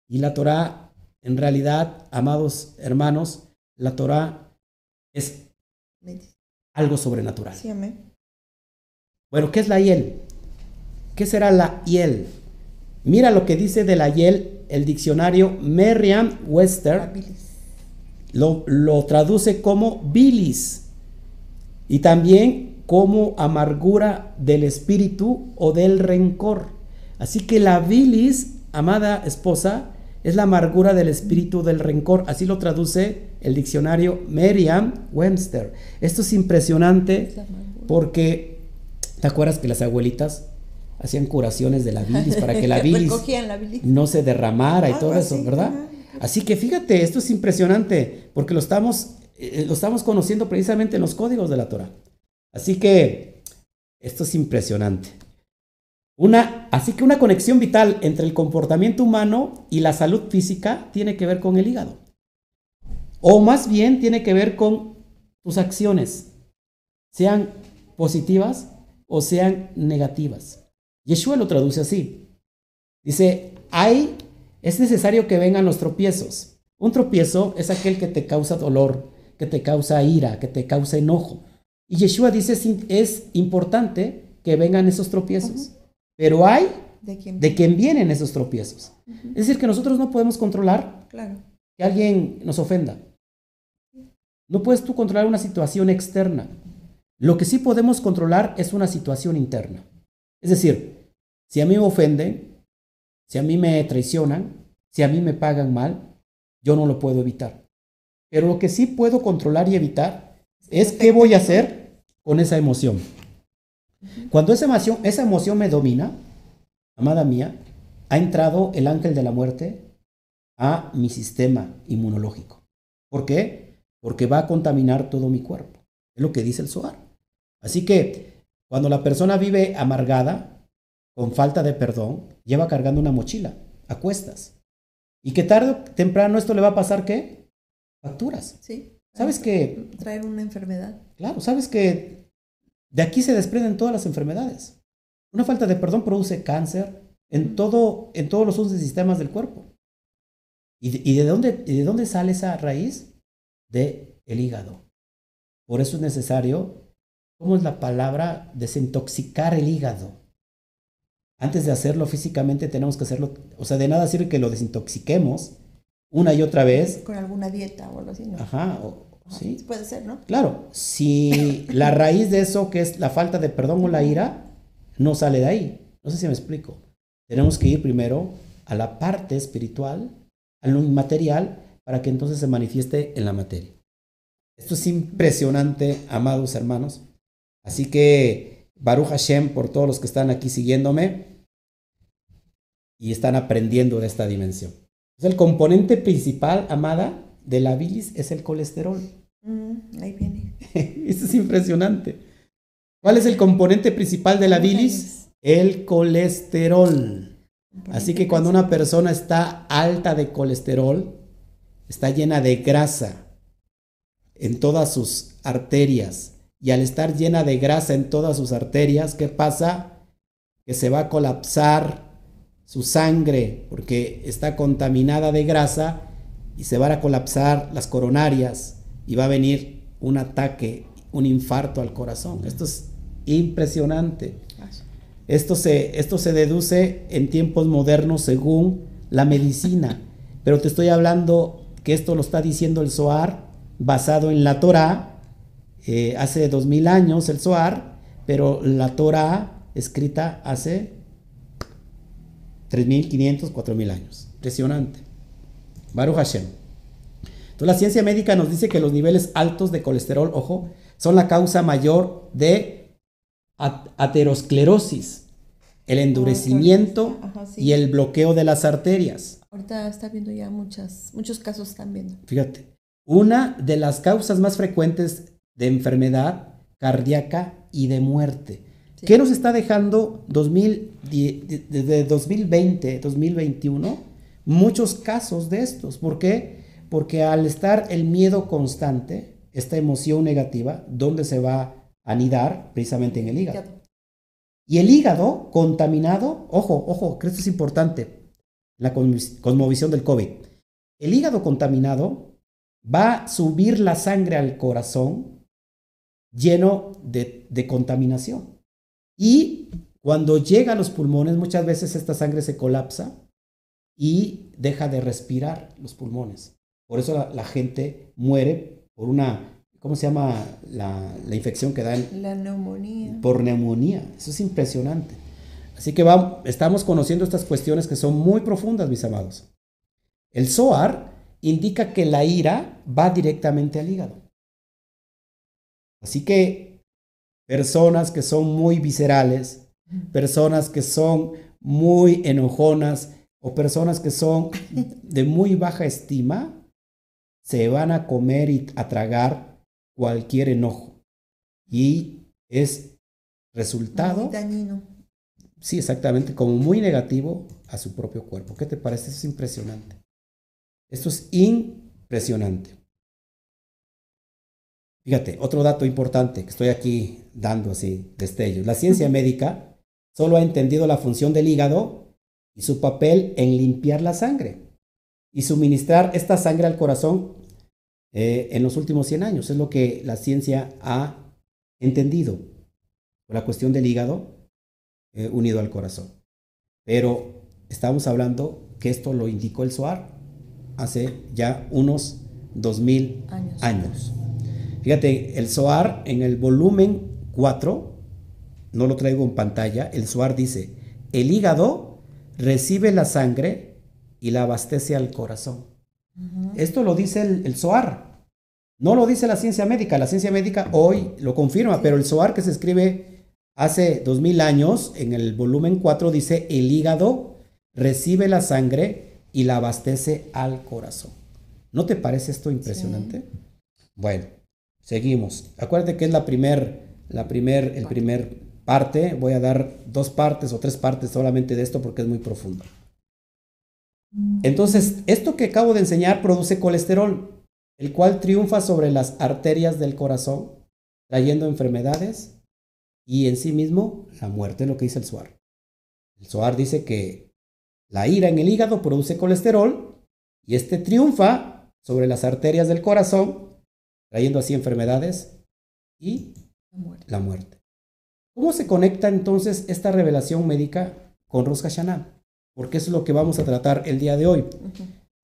Y la Torah, en realidad, amados hermanos, la Torah es algo sobrenatural. Sí, amén. Bueno, ¿qué es la hiel? ¿Qué será la hiel? Mira lo que dice de la hiel el diccionario Merriam-Webster. Lo, lo traduce como bilis y también como amargura del espíritu o del rencor. Así que la bilis, amada esposa, es la amargura del espíritu del rencor. Así lo traduce el diccionario Merriam-Webster. Esto es impresionante porque, ¿te acuerdas que las abuelitas hacían curaciones de la bilis para que la bilis, no se derramara y todo eso, ¿verdad? Así que fíjate, esto es impresionante porque lo estamos, eh, lo estamos conociendo precisamente en los códigos de la Torah. Así que esto es impresionante. Una, así que una conexión vital entre el comportamiento humano y la salud física tiene que ver con el hígado. O más bien tiene que ver con tus acciones, sean positivas o sean negativas. Yeshua lo traduce así. Dice, hay, es necesario que vengan los tropiezos. Un tropiezo es aquel que te causa dolor, que te causa ira, que te causa enojo. Y Yeshua dice, es importante que vengan esos tropiezos. Pero hay de quién, vienen esos tropiezos. Es decir, que nosotros no podemos controlar que alguien nos ofenda. No puedes tú controlar una situación externa. Lo que sí podemos controlar es una situación interna. Es decir, si a mí me ofenden, si a mí me traicionan, si a mí me pagan mal, yo no lo puedo evitar. Pero lo que sí puedo controlar y evitar es qué voy a hacer con esa emoción. Cuando esa emoción, esa emoción me domina, amada mía, ha entrado el ángel de la muerte a mi sistema inmunológico. ¿Por qué? Porque va a contaminar todo mi cuerpo. Es lo que dice el SOAR. Así que cuando la persona vive amargada, con falta de perdón, lleva cargando una mochila a cuestas. Y que tarde o temprano esto le va a pasar qué? Facturas. Sí. ¿Sabes que Traer una enfermedad. Claro, sabes que de aquí se desprenden todas las enfermedades. Una falta de perdón produce cáncer en, todo, en todos los 11 sistemas del cuerpo. ¿Y de, dónde, de dónde sale esa raíz? De el hígado. Por eso es necesario, ¿cómo es la palabra? Desintoxicar el hígado. Antes de hacerlo físicamente tenemos que hacerlo, o sea, de nada sirve que lo desintoxiquemos una y otra vez. Con alguna dieta o algo así, ¿no? Ajá, Sí. Puede ser, ¿no? Claro, si la raíz de eso, que es la falta de perdón o la ira, no sale de ahí. No sé si me explico. Tenemos que ir primero a la parte espiritual, a lo inmaterial, para que entonces se manifieste en la materia. Esto es impresionante, amados hermanos. Así que, Baruch Hashem, por todos los que están aquí siguiéndome y están aprendiendo de esta dimensión. El componente principal, amada, de la bilis es el colesterol. Mm, ahí viene. Esto es impresionante. ¿Cuál es el componente principal de la bilis? El colesterol. Así que cuando una persona está alta de colesterol, está llena de grasa en todas sus arterias. Y al estar llena de grasa en todas sus arterias, ¿qué pasa? Que se va a colapsar su sangre porque está contaminada de grasa y se van a colapsar las coronarias y va a venir un ataque, un infarto al corazón. Esto es impresionante. Esto se, esto se deduce en tiempos modernos según la medicina, pero te estoy hablando que esto lo está diciendo el Zohar basado en la Torah, eh, hace dos mil años el Zohar, pero la Torah escrita hace 3.500, 4.000 años. Impresionante. Baruch Hashem. Entonces la ciencia médica nos dice que los niveles altos de colesterol, ojo, son la causa mayor de aterosclerosis, el endurecimiento y el bloqueo de las arterias. Ahorita está viendo ya muchas, muchos casos están viendo. Fíjate, una de las causas más frecuentes de enfermedad cardíaca y de muerte. ¿Qué nos está dejando 2000, desde 2020, 2021? muchos casos de estos. ¿Por qué? Porque al estar el miedo constante, esta emoción negativa, ¿dónde se va a anidar? Precisamente en el hígado. Y el hígado contaminado, ojo, ojo, que esto es importante, la cosmovisión del COVID. El hígado contaminado va a subir la sangre al corazón lleno de, de contaminación. Y cuando llega a los pulmones, muchas veces esta sangre se colapsa y deja de respirar los pulmones. Por eso la, gente muere por una, ¿cómo se llama la, infección que dan? La neumonía. Por neumonía. Eso es impresionante. Así que vamos, estamos conociendo estas cuestiones que son muy profundas, mis amados. El Zohar indica que la ira va directamente al hígado. Así que personas que son muy viscerales, personas que son muy enojonas o personas que son de muy baja estima, se van a comer y a tragar cualquier enojo. Y es resultado... Muy dañino. Sí, exactamente, como muy negativo a su propio cuerpo. ¿Qué te parece? Eso es impresionante. Esto es impresionante. Fíjate, otro dato importante que estoy aquí dando así, destellos. La ciencia médica solo ha entendido la función del hígado y su papel en limpiar la sangre y suministrar esta sangre al corazón eh, en los últimos 100 años. Es lo que la ciencia ha entendido. La cuestión del hígado eh, unido al corazón. Pero estamos hablando que esto lo indicó el SOAR hace ya unos 2000 años. años. Fíjate, el SOAR en el volumen 4, no lo traigo en pantalla, el SOAR dice, el hígado recibe la sangre y la abastece al corazón. Esto lo dice el, SOAR. No lo dice la ciencia médica. La ciencia médica hoy lo confirma, pero el SOAR que se escribe hace 2000 años, en el volumen 4, dice, el hígado recibe la sangre y la abastece al corazón. ¿No te parece esto impresionante? Bueno, seguimos. Acuérdate que es la primer, la primer, el primer parte. Voy a dar dos partes o tres partes solamente de esto porque es muy profundo. Entonces, esto que acabo de enseñar produce colesterol, el cual triunfa sobre las arterias del corazón, trayendo enfermedades y en sí mismo la muerte, lo que dice el Suar. El Suar dice que la ira en el hígado produce colesterol y este triunfa sobre las arterias del corazón, trayendo así enfermedades y la muerte. ¿Cómo se conecta entonces esta revelación médica con Rosh Hashanah? porque eso es lo que vamos a tratar el día de hoy.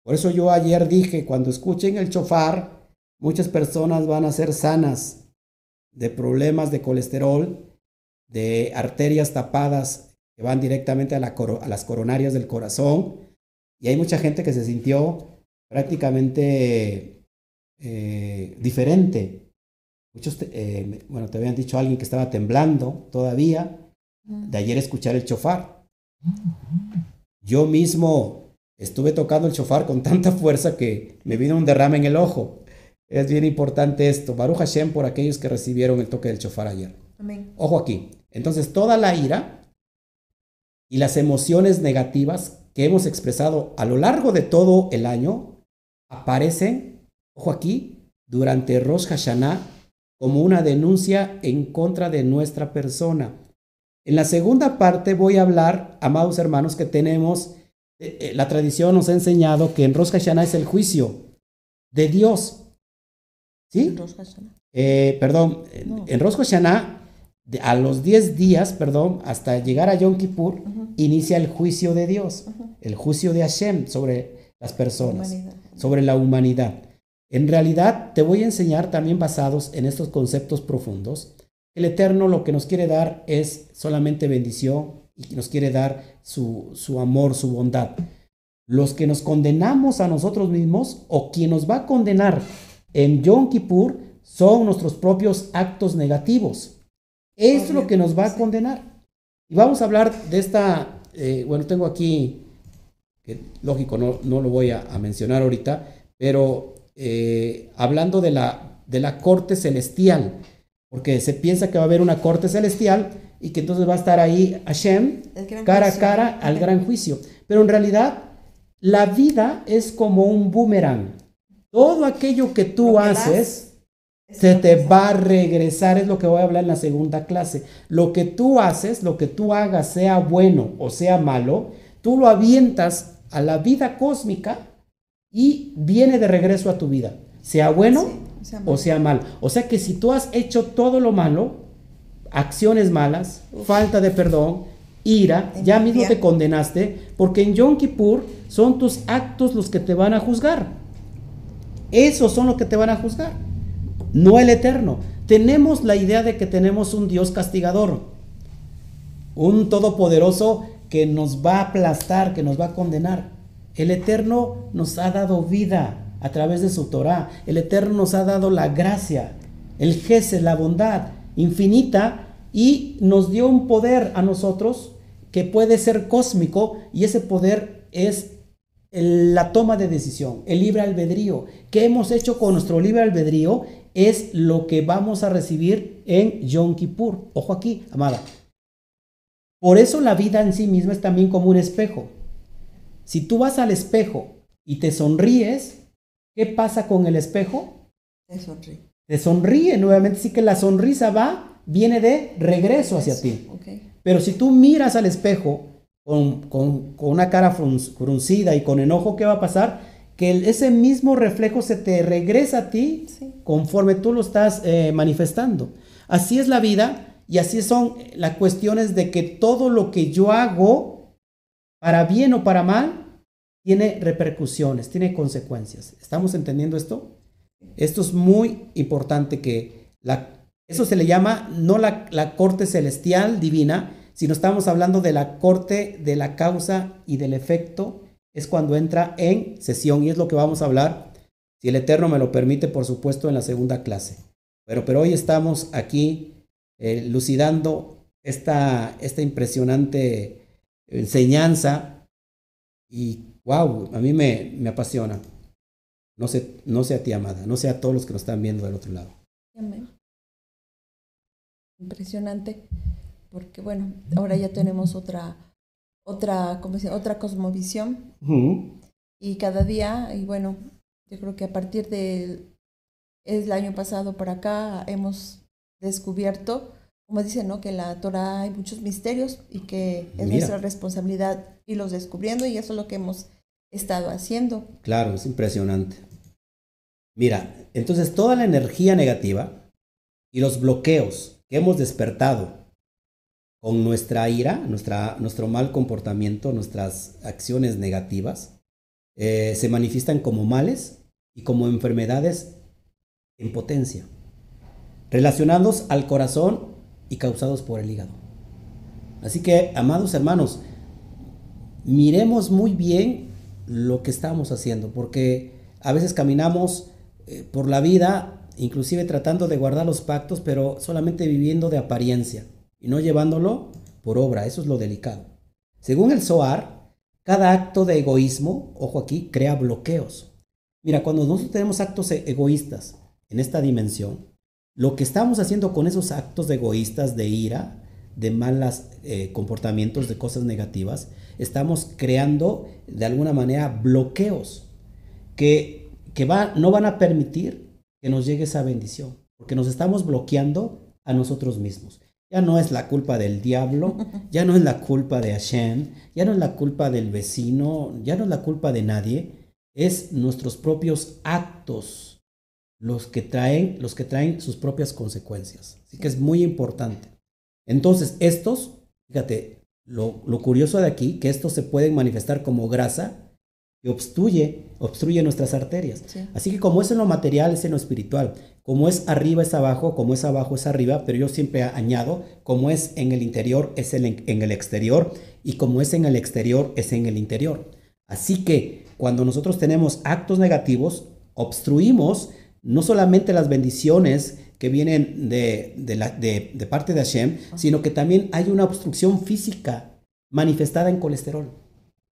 Por eso yo ayer dije, cuando escuchen el chofar, muchas personas van a ser sanas de problemas de colesterol, de arterias tapadas que van directamente a, las coronarias del corazón. Y hay mucha gente que se sintió prácticamente eh, diferente. Muchos, eh, bueno, te habían dicho alguien que estaba temblando todavía de ayer escuchar el chofar. Yo mismo estuve tocando el chofar con tanta fuerza que me vino un derrame en el ojo. Es bien importante esto. Baruch Hashem por aquellos que recibieron el toque del chofar ayer. Amén. Ojo aquí. Entonces, toda la ira y las emociones negativas que hemos expresado a lo largo de todo el año aparecen, ojo aquí, durante Rosh Hashanah como una denuncia en contra de nuestra persona. En la segunda parte voy a hablar, amados hermanos, que tenemos, eh, eh, la tradición nos ha enseñado que en Rosh Hashanah es el juicio de Dios. ¿Sí? Eh, perdón, en Rosh Hashanah, a los 10 días, perdón, hasta llegar a Yom Kippur, inicia el juicio de Dios, el juicio de Hashem sobre las personas, sobre la humanidad. En realidad, te voy a enseñar también basados en estos conceptos profundos el Eterno lo que nos quiere dar es solamente bendición y nos quiere dar su, su amor, su bondad. Los que nos condenamos a nosotros mismos o quien nos va a condenar en Yom Kippur son nuestros propios actos negativos. Es lo que nos va a condenar. Y vamos a hablar de esta, eh, bueno, tengo aquí, lógico, no, no lo voy a, mencionar ahorita, pero eh, hablando de la, de la corte celestial porque se piensa que va a haber una corte celestial y que entonces va a estar ahí Hashem cara a cara al gran juicio. Pero en realidad la vida es como un boomerang. Todo aquello que tú haces se te va a regresar, es lo que voy a hablar en la segunda clase. Lo que tú haces, lo que tú hagas, sea bueno o sea malo, tú lo avientas a la vida cósmica y viene de regreso a tu vida. Sea bueno o sea mal. O sea que si tú has hecho todo lo malo, acciones malas, falta de perdón, ira, ya mismo te condenaste, porque en Yom Kippur son tus actos los que te van a juzgar. Esos son los que te van a juzgar, no el eterno. Tenemos la idea de que tenemos un Dios castigador, un todopoderoso que nos va a aplastar, que nos va a condenar. El Eterno nos ha dado vida a través de su Torah. El Eterno nos ha dado la gracia, el jefe, la bondad infinita y nos dio un poder a nosotros que puede ser cósmico y ese poder es la toma de decisión, el libre albedrío. ¿Qué hemos hecho con nuestro libre albedrío? Es lo que vamos a recibir en Yom Kippur. Ojo aquí, amada. Por eso la vida en sí misma es también como un espejo. Si tú vas al espejo y te sonríes, ¿qué pasa con el espejo? Te sonríe. Te sonríe nuevamente, así que la sonrisa va, viene de regreso hacia ti. Pero si tú miras al espejo con, una cara fruncida y con enojo, ¿qué va a pasar? Que ese mismo reflejo se te regresa a ti conforme tú lo estás eh, manifestando. Así es la vida y así son las cuestiones de que todo lo que yo hago, para bien o para mal, tiene repercusiones, tiene consecuencias. ¿Estamos entendiendo esto? Esto es muy importante que eso se le llama no la, corte celestial divina, si no estamos hablando de la corte de la causa y del efecto, es cuando entra en sesión y es lo que vamos a hablar, si el Eterno me lo permite, por supuesto, en la segunda clase. Pero, pero hoy estamos aquí eh, lucidando esta, esta impresionante enseñanza y wow, a mí me, me apasiona. No sé, no sea a ti, amada, no sea a todos los que nos están viendo del otro lado. Impresionante porque bueno, ahora ya tenemos otra, otra, ¿cómo se otra cosmovisión. Y cada día, y bueno, yo creo que a partir del el año pasado para acá hemos descubierto, como dicen, ¿no? que en la Torah hay muchos misterios y que es nuestra responsabilidad irlos descubriendo y eso es lo que hemos estado haciendo. Claro, es impresionante. Mira, entonces toda la energía negativa y los bloqueos que hemos despertado con nuestra ira, nuestra, nuestro mal comportamiento, nuestras acciones negativas, eh, se manifiestan como males y como enfermedades en potencia, relacionados al corazón causados por el hígado. Así que, amados hermanos, miremos muy bien lo que estamos haciendo, porque a veces caminamos eh, por la vida, inclusive tratando de guardar los pactos, pero solamente viviendo de apariencia y no llevándolo por obra. Eso es lo delicado. Según el SOAR, cada acto de egoísmo, ojo aquí, crea bloqueos. Mira, cuando nosotros tenemos actos e-, egoístas en esta dimensión, lo que estamos haciendo con esos actos de egoístas, de ira, de malos eh, comportamientos, de cosas negativas, estamos creando de alguna manera bloqueos que, que va, no van a permitir que nos llegue esa bendición, porque nos estamos bloqueando a nosotros mismos. Ya no es la culpa del diablo, ya no es la culpa de Hashem, ya no es la culpa del vecino, ya no es la culpa de nadie, es nuestros propios actos los que traen, los que traen sus propias consecuencias. Así que es muy importante. Entonces, estos, fíjate, lo, curioso de aquí, que estos se pueden manifestar como grasa que obstruye, obstruye nuestras arterias. Así que como es en lo material, es en lo espiritual. Como es arriba es abajo, como es abajo es arriba, pero yo siempre añado, como es en el interior es en el exterior y como es en el exterior es en el interior. Así que cuando nosotros tenemos actos negativos, obstruimos no solamente las bendiciones que vienen de, de, parte de Hashem, sino que también hay una obstrucción física manifestada en colesterol.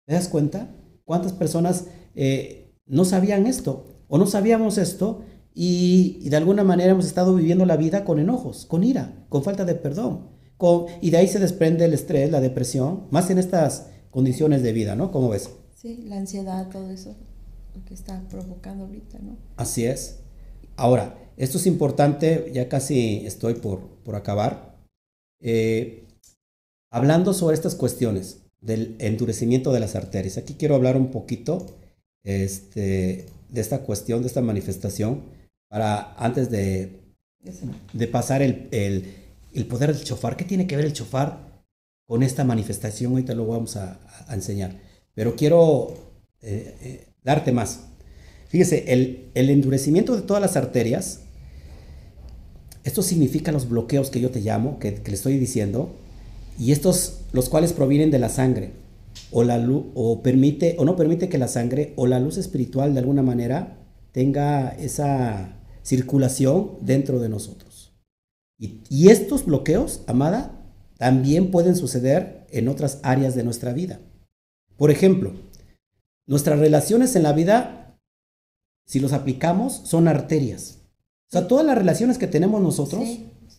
¿Te das cuenta? ¿Cuántas personas eh, no sabían esto o no sabíamos esto y, de alguna manera hemos estado viviendo la vida con enojos, con ira, con falta de perdón. Con, y de ahí se desprende el estrés, la depresión, más en estas condiciones de vida, ¿no? ¿Cómo ves? Sí, la ansiedad, todo eso, lo que está provocando ahorita, ¿no? Así es. Ahora, esto es importante, ya casi estoy por, por acabar. Eh, hablando sobre estas cuestiones del endurecimiento de las arterias, aquí quiero hablar un poquito este, de esta cuestión, de esta manifestación para antes de, de pasar el, el, poder del chofar. ¿Qué tiene que ver el chofar con esta manifestación? Ahorita lo vamos a, enseñar. Pero quiero eh, eh, darte más. Fíjese, el, el, endurecimiento de todas las arterias, esto significa los bloqueos que yo te llamo, que, le estoy diciendo, y estos, los cuales provienen de la sangre. o la luz o permite o no permite que la sangre o la luz espiritual de alguna manera tenga esa circulación dentro de nosotros. Y estos bloqueos, amada, también pueden suceder en otras áreas de nuestra vida. Por ejemplo, nuestras relaciones en la vida, si los aplicamos, son arterias. O sea, todas las relaciones que tenemos nosotros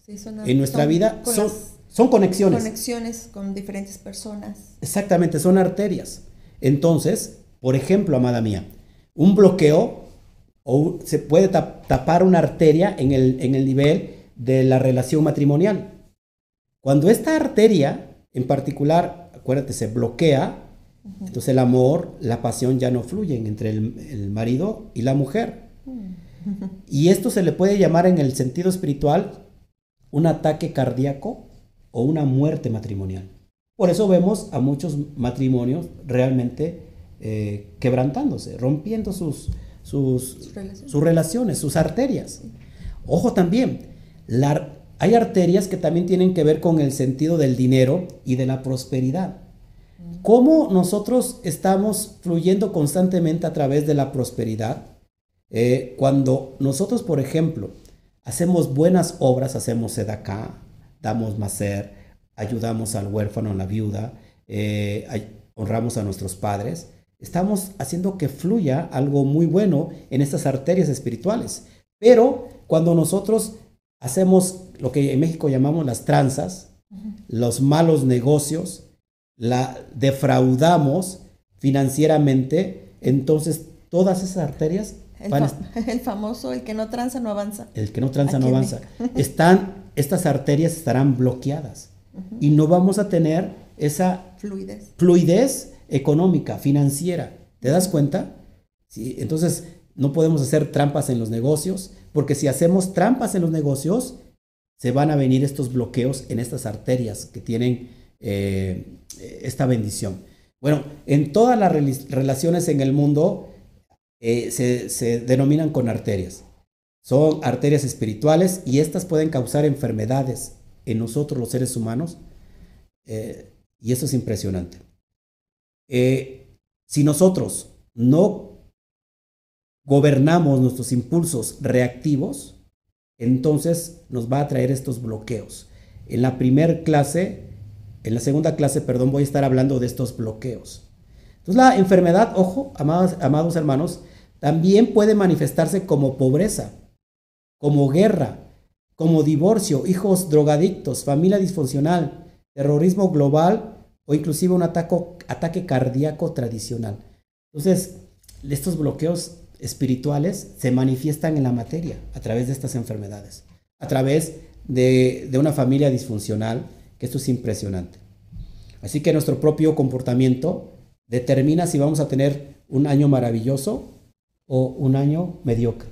en nuestra vida son, son conexiones. Conexiones con diferentes personas. Exactamente, son arterias. Entonces, por ejemplo, amada mía, un bloqueo o se puede tapar una arteria en el, en el nivel de la relación matrimonial. Cuando esta arteria, en particular, acuérdate, se bloquea, entonces el amor, la pasión ya no fluyen entre el, marido y la mujer. Y esto se le puede llamar en el sentido espiritual un ataque cardíaco o una muerte matrimonial. Por eso vemos a muchos matrimonios realmente eh, quebrantándose, rompiendo sus, sus, relaciones? sus arterias. Ojo también, hay arterias que también tienen que ver con el sentido del dinero y de la prosperidad. ¿Cómo nosotros estamos fluyendo constantemente a través de la prosperidad? Eh, cuando nosotros, por ejemplo, hacemos buenas obras, hacemos sedacá, damos macer, ayudamos al huérfano, a la viuda, eh, honramos a nuestros padres, estamos haciendo que fluya algo muy bueno en estas arterias espirituales. Pero cuando nosotros hacemos lo que en México llamamos las tranzas, los malos negocios, la defraudamos financieramente, entonces todas esas arterias el, el, famoso, el que no tranza no avanza. El que no tranza no avanza. Están, estas arterias estarán bloqueadas y no vamos a tener esa fluidez. fluidez económica, financiera. ¿Te das cuenta? ¿Sí? Entonces, no podemos hacer trampas en los negocios, porque si hacemos trampas en los negocios, se van a venir estos bloqueos en estas arterias que tienen eh, esta bendición. Bueno, en todas las relaciones en el mundo eh, se, denominan con arterias. Son arterias espirituales y estas pueden causar enfermedades en nosotros los seres humanos. Eh, y eso es impresionante. Eh, si nosotros no gobernamos nuestros impulsos reactivos, entonces nos va a traer estos bloqueos. En la primera clase, en la segunda clase, perdón, voy a estar hablando de estos bloqueos. Entonces la enfermedad, ojo, amados, amados hermanos, también puede manifestarse como pobreza, como guerra, como divorcio, hijos drogadictos, familia disfuncional, terrorismo global o inclusive un ataque cardíaco tradicional. Entonces, estos bloqueos espirituales se manifiestan en la materia a través de estas enfermedades, a través de, una familia disfuncional, que esto es impresionante. Así que nuestro propio comportamiento determina si vamos a tener un año maravilloso o un año mediocre.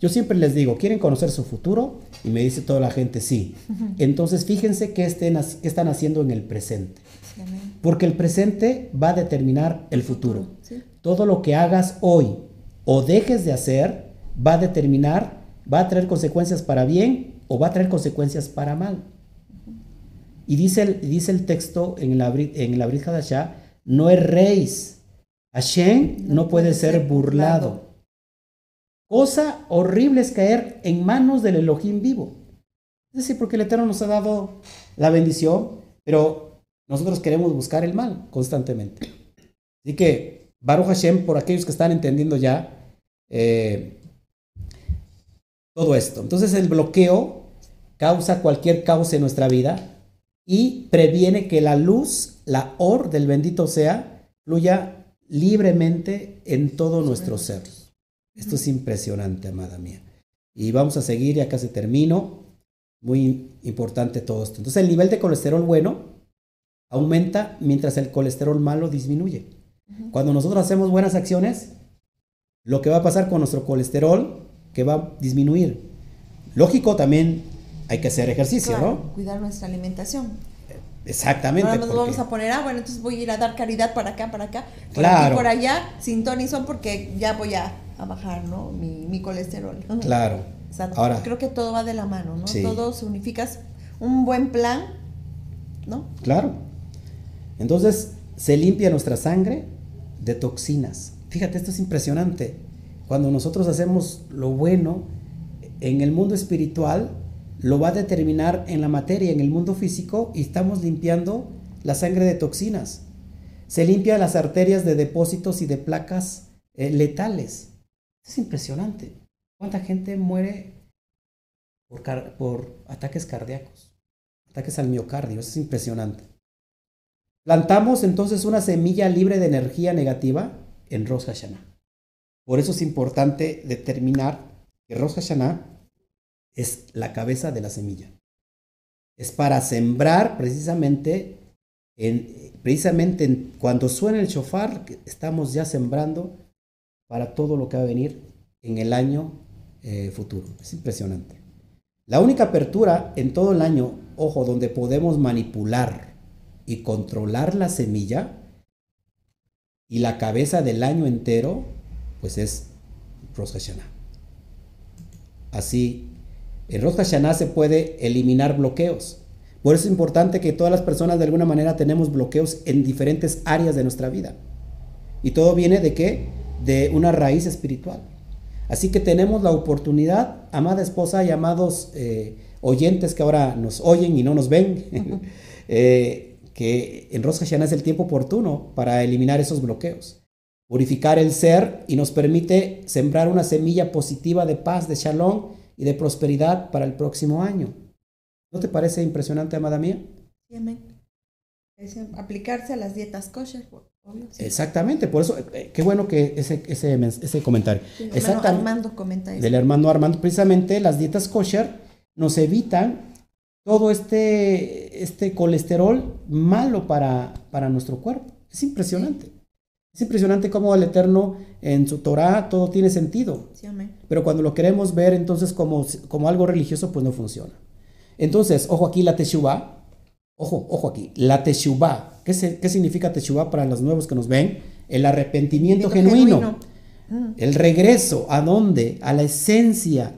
Yo siempre les digo, ¿quieren conocer su futuro? Y me dice toda la gente, sí. Entonces fíjense qué, estén, qué están haciendo en el presente. Porque el presente va a determinar el futuro. Todo lo que hagas hoy o dejes de hacer va a determinar, va a traer consecuencias para bien o va a traer consecuencias para mal. Y dice el, dice el texto en la, en la Brit Hadashah, no erréis. Hashem no, puede ser burlado. Cosa horrible es caer en manos del Elohim vivo. Es decir, porque el Eterno nos ha dado la bendición, pero nosotros queremos buscar el mal constantemente. Así que, Baruch Hashem, por aquellos que están entendiendo ya eh, todo esto. Entonces, el bloqueo causa cualquier causa en nuestra vida y previene que la luz, la or del bendito sea, fluya libremente en todo nuestro ser. Esto es impresionante, amada mía. Y vamos a seguir, ya casi termino. Muy importante todo esto. Entonces, el nivel de colesterol bueno aumenta mientras el colesterol malo disminuye. Cuando nosotros hacemos buenas acciones, lo que va a pasar con nuestro colesterol, que va a disminuir. Lógico, también hay que hacer ejercicio, ¿no? Cuidar nuestra alimentación. Exactamente. Ahora nos vamos a poner, ah, bueno, entonces voy a ir a dar caridad para acá, para acá, por claro. aquí, por allá, sin son porque ya voy a, bajar, ¿no? Mi, colesterol. Claro. Ahora, creo que todo va de la mano, ¿no? Todo se unifica, un buen plan, ¿no? Claro. Entonces, se limpia nuestra sangre de toxinas. Fíjate, esto es impresionante. Cuando nosotros hacemos lo bueno en el mundo espiritual, lo va a determinar en la materia, en el mundo físico, y estamos limpiando la sangre de toxinas. Se limpia las arterias de depósitos y de placas eh, letales. Es impresionante. ¿Cuánta gente muere por, por ataques cardíacos? Ataques al miocardio. es impresionante. Plantamos entonces una semilla libre de energía negativa en Rosh Hashanah. Por eso es importante determinar que Rosh Hashanah es la cabeza de la semilla. Es para sembrar precisamente, en, precisamente cuando suena el shofar, estamos ya sembrando para todo lo que va a venir en el año eh, futuro. Es impresionante. La única apertura en todo el año, ojo, donde podemos manipular y controlar la semilla y la cabeza del año entero, pues es Rosh. Así, en Rosh Hashanah se puede eliminar bloqueos. Por eso es importante que todas las personas de alguna manera tenemos bloqueos en diferentes áreas de nuestra vida. Y todo viene de qué? De una raíz espiritual. Así que tenemos la oportunidad, amada esposa y amados eh, oyentes que ahora nos oyen y no nos ven, eh, que en Rosh Hashanah es el tiempo oportuno para eliminar esos bloqueos, purificar el ser y nos permite sembrar una semilla positiva de paz, de shalom y de prosperidad para el próximo año. ¿No te parece impresionante, amada mía? Sí, amén. aplicarse a las dietas kosher. Exactamente, por eso, eh, qué bueno que ese, ese, ese comentario. Armando comenta Del hermano Armando, precisamente las dietas kosher nos evitan todo este, este colesterol malo para, para nuestro cuerpo. Es impresionante. Es impresionante cómo el Eterno en su Torah todo tiene sentido. Pero cuando lo queremos ver entonces como, como algo religioso, pues no funciona. Entonces, ojo aquí la Teshuvah. Ojo, ojo aquí. La Teshuvah. ¿Qué, ¿Qué significa Teshuvah para los nuevos que nos ven? El arrepentimiento genuino. Mm. El regreso. ¿A dónde? A la esencia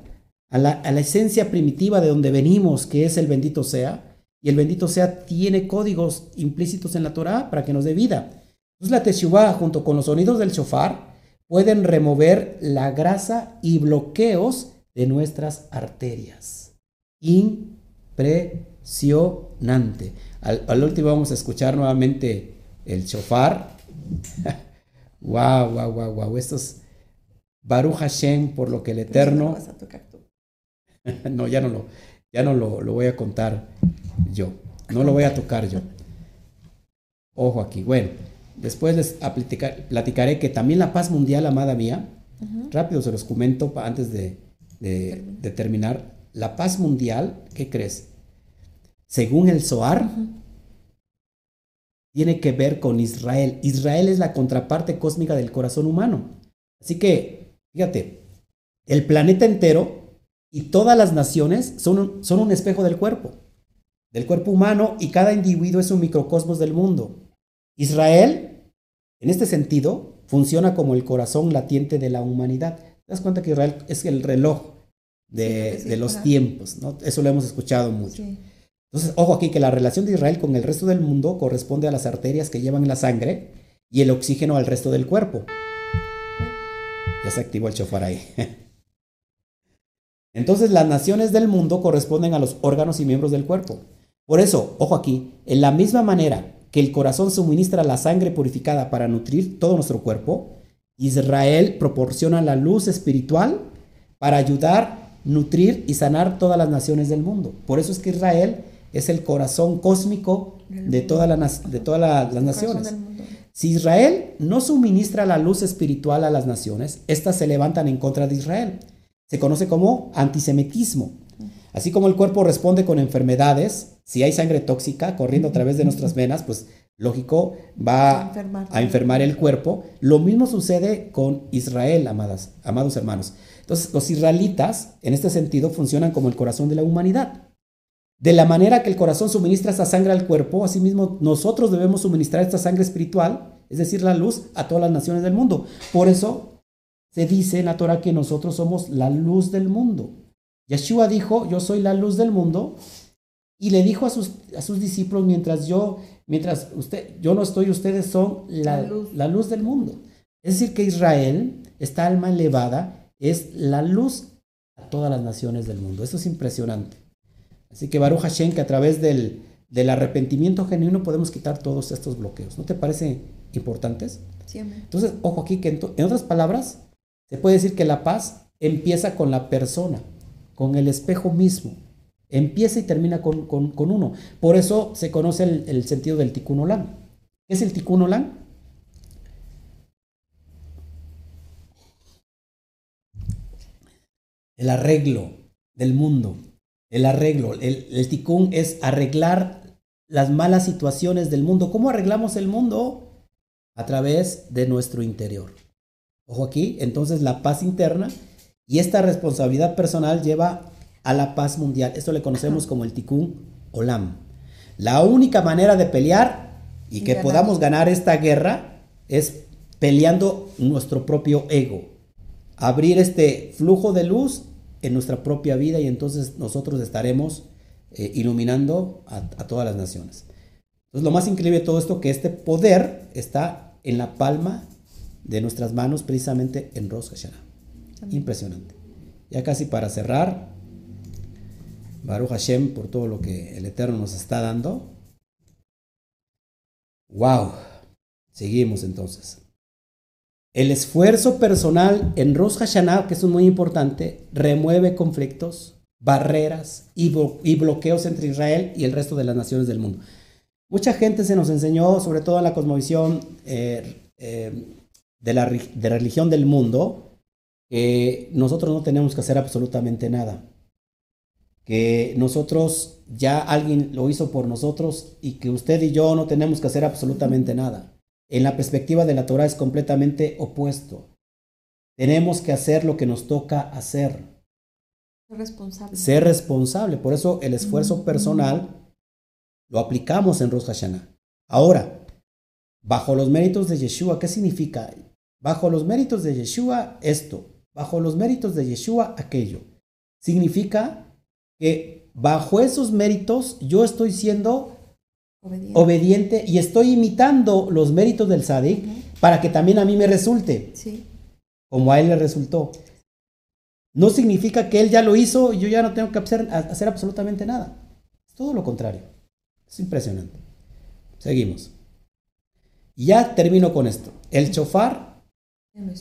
a la, esencia primitiva de donde venimos, que es el bendito sea. Y el bendito sea tiene códigos implícitos en la Torah para que nos dé vida. Entonces la Teshuvah junto con los sonidos del shofar pueden remover la grasa y bloqueos de nuestras arterias. Impresionante. Al, último vamos a escuchar nuevamente el shofar. wow, wow, wow, wow. Esto es Baruch Hashem por lo que el Eterno no, ya no lo, ya no lo, voy a contar yo. No lo voy a tocar yo. Ojo aquí. Bueno, después les platicaré que también la paz mundial, amada mía, rápido se los comento antes de, de, terminar. La paz mundial, ¿qué crees? Según el Zohar, tiene que ver con Israel. Israel es la contraparte cósmica del corazón humano. Así que, fíjate, el planeta entero y todas las naciones son un, son un espejo del cuerpo, del cuerpo humano, y cada individuo es un microcosmos del mundo. Israel, en este sentido, funciona como el corazón latiente de la humanidad. ¿Te das cuenta que Israel es el reloj de, los tiempos? ¿no? Eso lo hemos escuchado mucho. Entonces, ojo aquí que la relación de Israel con el resto del mundo corresponde a las arterias que llevan la sangre y el oxígeno al resto del cuerpo. Ya se activó el chofar ahí. Entonces las naciones del mundo corresponden a los órganos y miembros del cuerpo. Por eso, ojo aquí, en la misma manera que el corazón suministra la sangre purificada para nutrir todo nuestro cuerpo, Israel proporciona la luz espiritual para ayudar, nutrir y sanar todas las naciones del mundo. Por eso es que Israel es el corazón cósmico de, todas las naciones. Si Israel no suministra la luz espiritual a las naciones, éstas se levantan en contra de Israel se conoce como antisemitismo. Así como el cuerpo responde con enfermedades, si hay sangre tóxica corriendo a través de nuestras venas, pues lógico va a enfermar, el cuerpo. Lo mismo sucede con Israel, amadas, amados hermanos. Entonces, los israelitas, en este sentido, funcionan como el corazón de la humanidad. De la manera que el corazón suministra esa sangre al cuerpo, asimismo nosotros debemos suministrar esta sangre espiritual, es decir, la luz, a todas las naciones del mundo. Por eso se dice en la Torah que nosotros somos la luz del mundo. Yeshua dijo, yo soy la luz del mundo. y le dijo a sus, a sus discípulos, mientras yo, mientras usted, yo no estoy, ustedes son la, luz. la luz del mundo. Es decir, que Israel, esta alma elevada, es la luz a todas las naciones del mundo. Eso es impresionante. Así que Baruch Hashem, que a través del, del arrepentimiento genuino podemos quitar todos estos bloqueos. ¿No te parece importantes? Entonces, ojo aquí que en, otras palabras, se puede decir que la paz empieza con la persona, con el espejo mismo. Empieza y termina con, uno. Por eso se conoce el, sentido del tikkun olam. ¿Qué es el tikkun olam? El arreglo del mundo. El arreglo. El, el tikkun es arreglar las malas situaciones del mundo. ¿Cómo arreglamos el mundo? a través de nuestro interior. Ojo aquí, entonces la paz interna y esta responsabilidad personal lleva a la paz mundial. Esto le conocemos como el tikkun olam. La única manera de pelear y que podamos ganar esta guerra es peleando nuestro propio ego. Abrir este flujo de luz en nuestra propia vida y entonces nosotros estaremos eh, iluminando a, a, todas las naciones. Entonces lo más increíble de todo esto que este poder está en la palma de nuestras manos, precisamente en Rosh Hashanah. Impresionante. Ya casi para cerrar, Baruch Hashem por todo lo que el Eterno nos está dando. ¡Wow! Seguimos entonces. El esfuerzo personal en Rosh Hashanah, que es muy importante, remueve conflictos, barreras y, bloqueos entre Israel y el resto de las naciones del mundo. Mucha gente se nos enseñó, sobre todo en la cosmovisión eh, eh, de, la, de religión del mundo, que nosotros no tenemos que hacer absolutamente nada. Que nosotros ya alguien lo hizo por nosotros y que usted y yo no tenemos que hacer absolutamente nada. En la perspectiva de la Torah es completamente opuesto. Tenemos que hacer lo que nos toca hacer. Ser responsable. Ser responsable. Por eso el esfuerzo personal lo aplicamos en Rosh Hashanah. Ahora, bajo los méritos de Yeshua, ¿qué significa? Bajo los méritos de Yeshua, esto. Bajo los méritos de Yeshua, aquello. Significa que bajo esos méritos yo estoy siendo obediente, y estoy imitando los méritos del Sadik para que también a mí me resulte. Como a él le resultó. No significa que él ya lo hizo y yo ya no tengo que hacer, hacer absolutamente nada. Es todo lo contrario. Es impresionante. Seguimos. Ya termino con esto. El chofar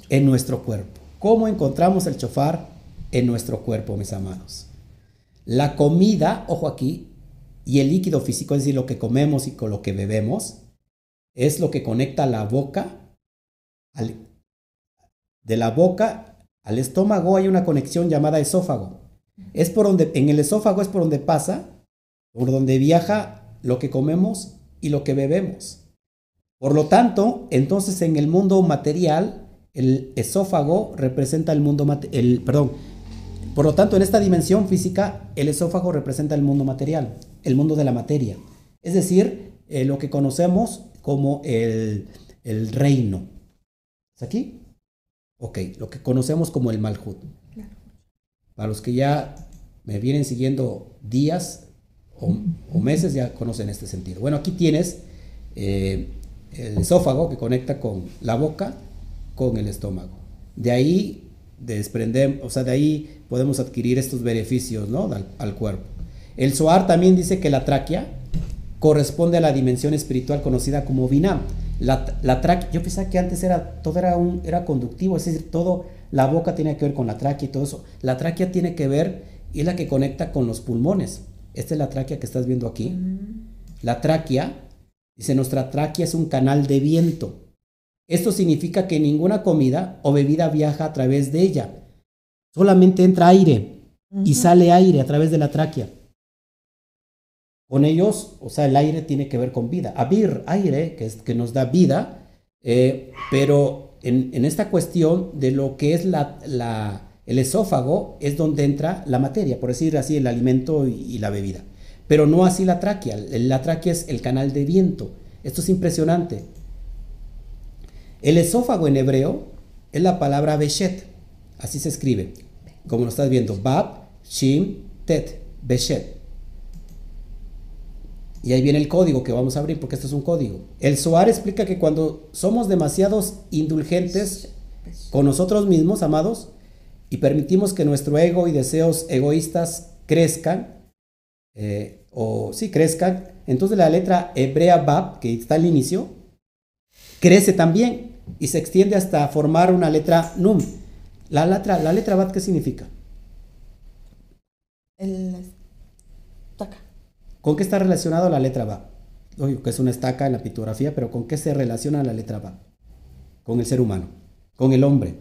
en nuestro, cuerpo. ¿Cómo encontramos el chofar en nuestro cuerpo, mis amados? La comida, ojo aquí, y el líquido físico, es decir, lo que comemos y con lo que bebemos, es lo que conecta la boca de la boca al estómago hay una conexión llamada esófago. Es por donde, en el esófago es por donde pasa, por donde viaja lo que comemos y lo que bebemos. Por lo tanto, entonces en el mundo material, el esófago representa el mundo el perdón. Por lo tanto, en esta dimensión física, el esófago representa el mundo material, el mundo de la materia. Es decir, eh, lo que conocemos como el, el reino. ¿Es aquí? Ok, lo que conocemos como el Malhut. Para los que ya me vienen siguiendo días, o, meses ya conocen este sentido. Bueno, aquí tienes eh, el esófago que conecta con la boca con el estómago. De ahí desprendemos, o sea, de ahí podemos adquirir estos beneficios ¿no? al, cuerpo. El Soar también dice que la tráquea corresponde a la dimensión espiritual conocida como Vinam. La, la tráquea, yo pensaba que antes era, todo era, un, era conductivo, es decir, todo, la boca tiene que ver con la tráquea y todo eso. La tráquea tiene que ver y es la que conecta con los pulmones. Esta es la tráquea que estás viendo aquí. La tráquea, dice, nuestra tráquea es un canal de viento. Esto significa que ninguna comida o bebida viaja a través de ella. Solamente entra aire y sale aire a través de la tráquea. Con ellos, o sea, el aire tiene que ver con vida. Abir, aire, que, es, que nos da vida, eh, pero en, esta cuestión de lo que es la, el esófago es donde entra la materia, por decir así, el alimento y, la bebida. Pero no así la tráquea. La tráquea es el canal de viento. Esto es impresionante. El esófago en hebreo es la palabra beshet. Así se escribe. Como lo estás viendo. Bab, Shim, Tet. Beshet. Y ahí viene el código que vamos a abrir porque esto es un código. El Zohar explica que cuando somos demasiados indulgentes con nosotros mismos, amados, y permitimos que nuestro ego y deseos egoístas crezcan, eh, o sí crezcan, entonces la letra hebrea Bab, que está al inicio, crece también y se extiende hasta formar una letra Num. La letra, la letra Bab, ¿qué significa? El estaca. ¿Con qué está relacionado la letra Bab? Lógico que es una estaca en la pictografía, pero ¿con qué se relaciona la letra Bab? Con el ser humano, con el hombre.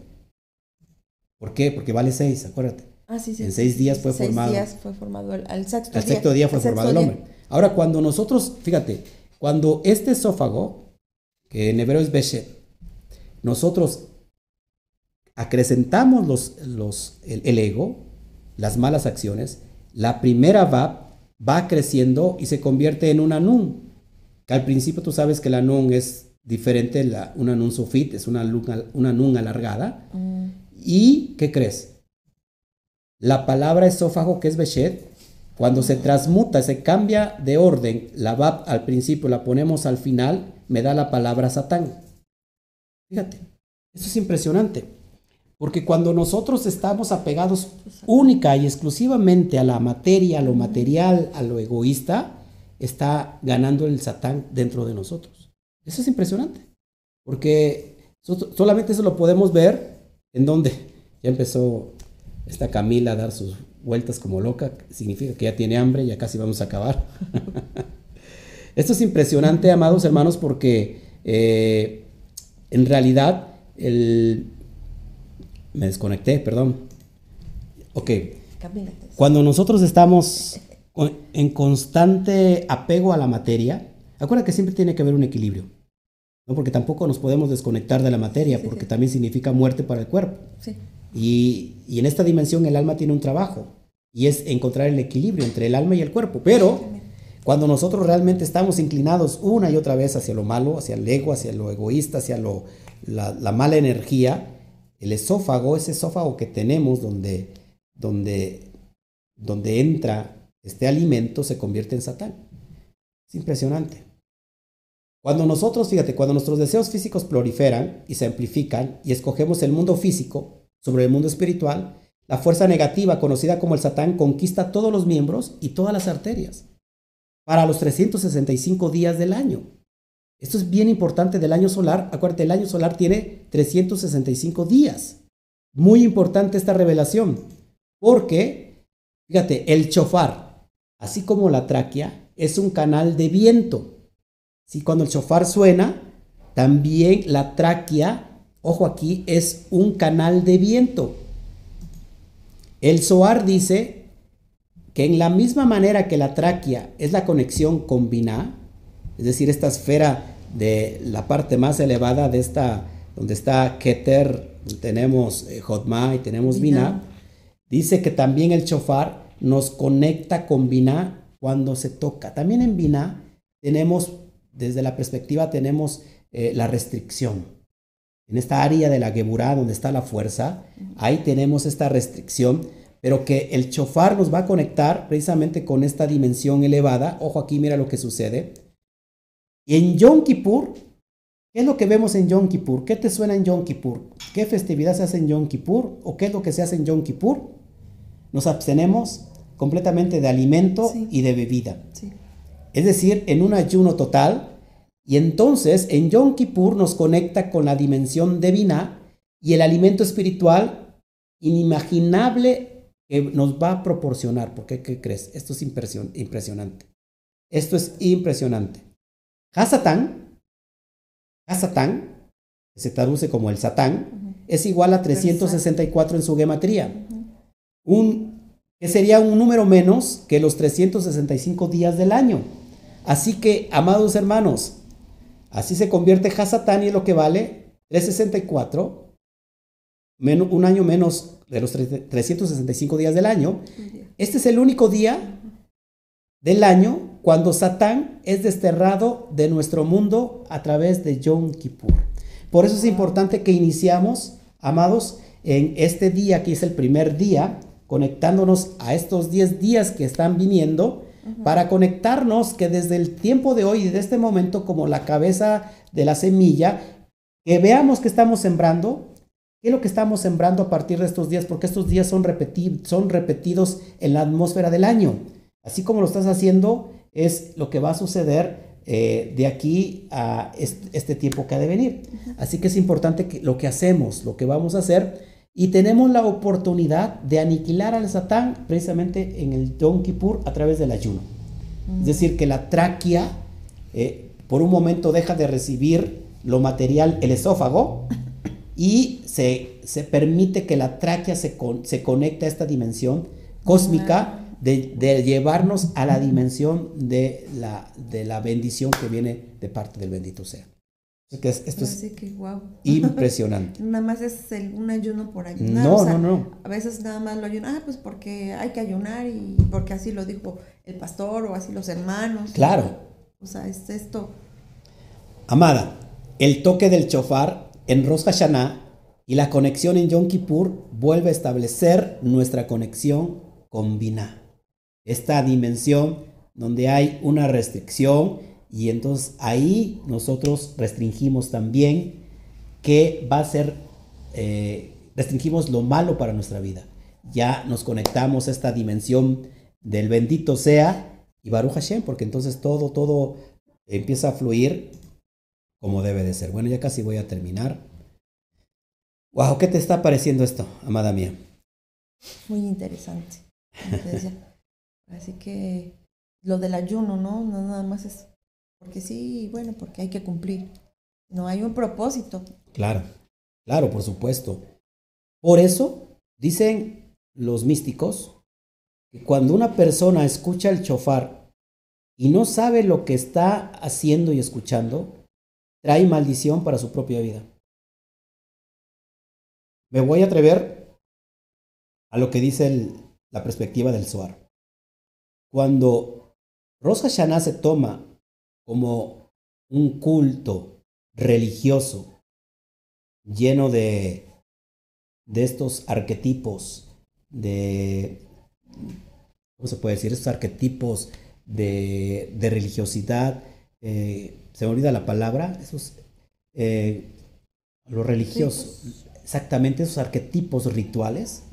¿Por qué? Porque vale seis, acuérdate. Ah, sí, sí, en seis días fue seis formado. días fue formado el, sexto El día. sexto día fue El formado el día. hombre. Ahora, cuando nosotros, fíjate, cuando este esófago, que en hebreo es Beshet, nosotros acrecentamos los, los, el, el ego, las malas acciones, la primera va, va creciendo y se convierte en una nun. Que al principio tú sabes que la nun es diferente, la, una nun sufit, es una, una nun alargada. Mm, ¿Y qué crees? La palabra esófago, que es Beshet, cuando se transmuta, se cambia de orden, la Bab al principio la ponemos al final, me da la palabra Satán. Fíjate, eso es impresionante. Porque cuando nosotros estamos apegados única y exclusivamente a la materia, a lo material, a lo egoísta, está ganando el Satán dentro de nosotros. Eso es impresionante. Porque so- solamente eso lo podemos ver en donde ya empezó esta Camila a dar sus vueltas como loca. Significa que ya tiene hambre, ya casi vamos a acabar. Esto es impresionante, amados hermanos, porque eh, en realidad el... Me desconecté, perdón. Ok. Camila. Cuando nosotros estamos en constante apego a la materia, acuérdate que siempre tiene que haber un equilibrio. ¿no? Porque tampoco nos podemos desconectar de la materia, Sí, porque sí. también significa muerte para el cuerpo. Sí. Y, y en esta dimensión el alma tiene un trabajo, y es encontrar el equilibrio entre el alma y el cuerpo. Pero cuando nosotros realmente estamos inclinados una y otra vez hacia lo malo, hacia el ego, hacia lo egoísta, hacia la mala energía, el esófago, ese esófago que tenemos donde, donde, donde entra este alimento, se convierte en Satán. Es impresionante. Cuando nosotros, fíjate, cuando nuestros deseos físicos proliferan y se amplifican y escogemos el mundo físico sobre el mundo espiritual, la fuerza negativa conocida como el Satán conquista todos los miembros y todas las arterias para los 365 días del año. Esto es bien importante del año solar. Acuérdate, el año solar tiene 365 días. Muy importante esta revelación, porque, fíjate, el chofar, así como la tráquea, es un canal de viento. Si cuando el chofar suena, también la tráquea, ojo aquí, es un canal de viento. El Zohar dice que en la misma manera que la tráquea es la conexión con Binah, es decir, esta esfera de la parte más elevada de esta, donde está Keter, tenemos eh, Jotma y tenemos. Binah, dice que también el chofar nos conecta con Binah cuando se toca. También en Binah tenemos, desde la perspectiva, tenemos eh, la restricción. En esta área de la Geburá, donde está la fuerza, ahí tenemos esta restricción, pero que el chofar nos va a conectar precisamente con esta dimensión elevada. Ojo aquí, mira lo que sucede. Y en Yom Kippur, ¿qué es lo que vemos en Yom Kippur? ¿Qué te suena en Yom Kippur? ¿Qué festividad se hace en Yom Kippur? ¿O qué es lo que se hace en Yom Kippur? Nos abstenemos completamente de alimento Sí. y de bebida. Sí. Es decir, en un ayuno total. Y entonces en Yom Kippur nos conecta con la dimensión divina y el alimento espiritual inimaginable que nos va a proporcionar. ¿Por qué? ¿Qué crees? Esto es impresion- impresionante. Esto es impresionante. Hasatán, Hasatán, que se traduce como el Satán, es igual a 364 en su gematría. Un, que sería un número menos que los 365 días del año. Así que, amados hermanos, así se convierte Hasatán y es lo que vale 364, menos, un año menos de los tre- 365 días del año. Este es el único día del año cuando Satán es desterrado de nuestro mundo a través de Yom Kippur. Por eso es importante que iniciamos, amados, en este día que es el primer día, conectándonos a estos 10 días que están viniendo, para conectarnos que desde el tiempo de hoy y de este momento como la cabeza de la semilla, que veamos que estamos sembrando, qué es lo que estamos sembrando a partir de estos días, porque estos días son, son repetidos en la atmósfera del año. Así como lo estás haciendo, es lo que va a suceder eh, de aquí a este, tiempo que ha de venir. Así que es importante que lo que hacemos, lo que vamos a hacer, y tenemos la oportunidad de aniquilar al Satán precisamente en el Yom Kippur a través del ayuno. Es decir, que la tráquea eh, por un momento deja de recibir lo material, el esófago, y se, se permite que la tráquea se, se conecte a esta dimensión cósmica de, llevarnos a la dimensión de la, de la bendición que viene de parte del bendito sea. Que esto es impresionante. nada más es un ayuno por ayunar. No, no, no. A veces nada más lo ayunan, ah, pues porque hay que ayunar y porque así lo dijo el pastor o así los hermanos. Claro. O sea, es esto. Amada, el toque del chofar en Rosh Hashanah y la conexión en Yom Kippur vuelve a establecer nuestra conexión con Binah esta dimensión donde hay una restricción y entonces ahí nosotros restringimos también que va a ser, eh, restringimos lo malo para nuestra vida. Ya nos conectamos a esta dimensión del bendito sea y Baruch Hashem, porque entonces todo, todo empieza a fluir como debe de ser. Bueno, ya casi voy a terminar. Wow, ¿qué te está pareciendo esto, amada mía? Muy interesante. Así que lo del ayuno, ¿no? No nada más es porque sí, bueno, porque hay que cumplir. No hay un propósito. Claro, claro, por supuesto. Por eso dicen los místicos que cuando una persona escucha el chofar y no sabe lo que está haciendo y escuchando, trae maldición para su propia vida. Me voy a atrever a lo que dice la perspectiva del Zohar. Cuando Rosh Hashanah se toma como un culto religioso lleno de, de estos arquetipos, de, ¿cómo se puede decir? Estos arquetipos de, religiosidad, eh, se me olvida la palabra, esos, eh, lo exactamente esos arquetipos rituales,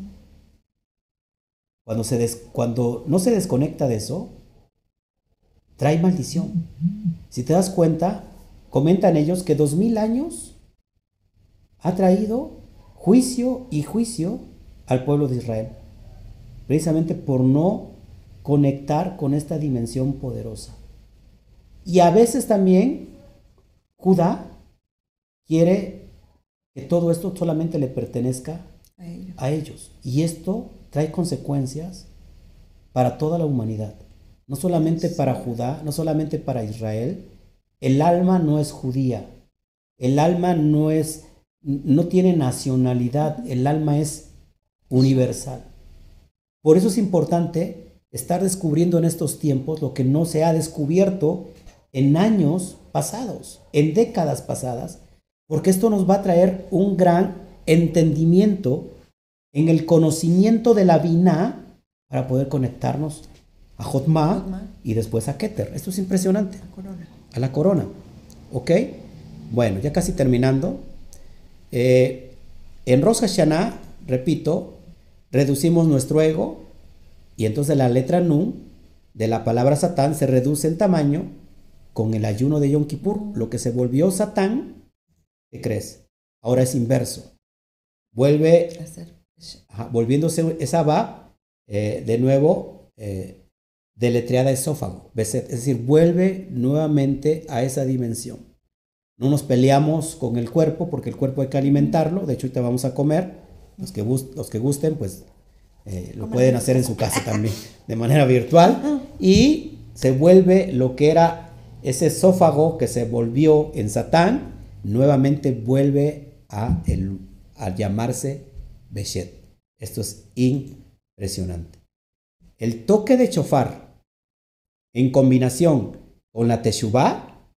cuando, se cuando no se desconecta de eso, trae maldición. Si te das cuenta, comentan ellos que dos mil años ha traído juicio y juicio al pueblo de Israel, precisamente por no conectar con esta dimensión poderosa. Y a veces también Judá quiere que todo esto solamente le pertenezca a ellos. A ellos. Y esto trae consecuencias para toda la humanidad. No solamente para Judá, no solamente para Israel. El alma no es judía. El alma no es no tiene nacionalidad, el alma es universal. Por eso es importante estar descubriendo en estos tiempos lo que no se ha descubierto en años pasados, en décadas pasadas, porque esto nos va a traer un gran entendimiento en el conocimiento de la Binah para poder conectarnos a Jotma y después a Keter. Esto es impresionante. A la corona. ¿Ok? Bueno, ya casi terminando. Eh, en Rosh Hashanah, repito, reducimos nuestro ego y entonces la letra Nun de la palabra Satán se reduce en tamaño con el ayuno de Yom Kippur. Lo que se volvió Satán, ¿qué crees? Ahora es inverso. Vuelve volviéndose esa va, eh, de nuevo, eh, deletreada esófago, es decir, vuelve nuevamente a esa dimensión. No nos peleamos con el cuerpo porque el cuerpo hay que alimentarlo, de hecho ahorita vamos a comer, los que, los que gusten pues eh, lo pueden hacer en su casa también de manera virtual y se vuelve lo que era ese esófago que se volvió en Satán, nuevamente vuelve a, llamarse Beshet. Esto es impresionante. El toque de chofar en combinación con la teshuvah,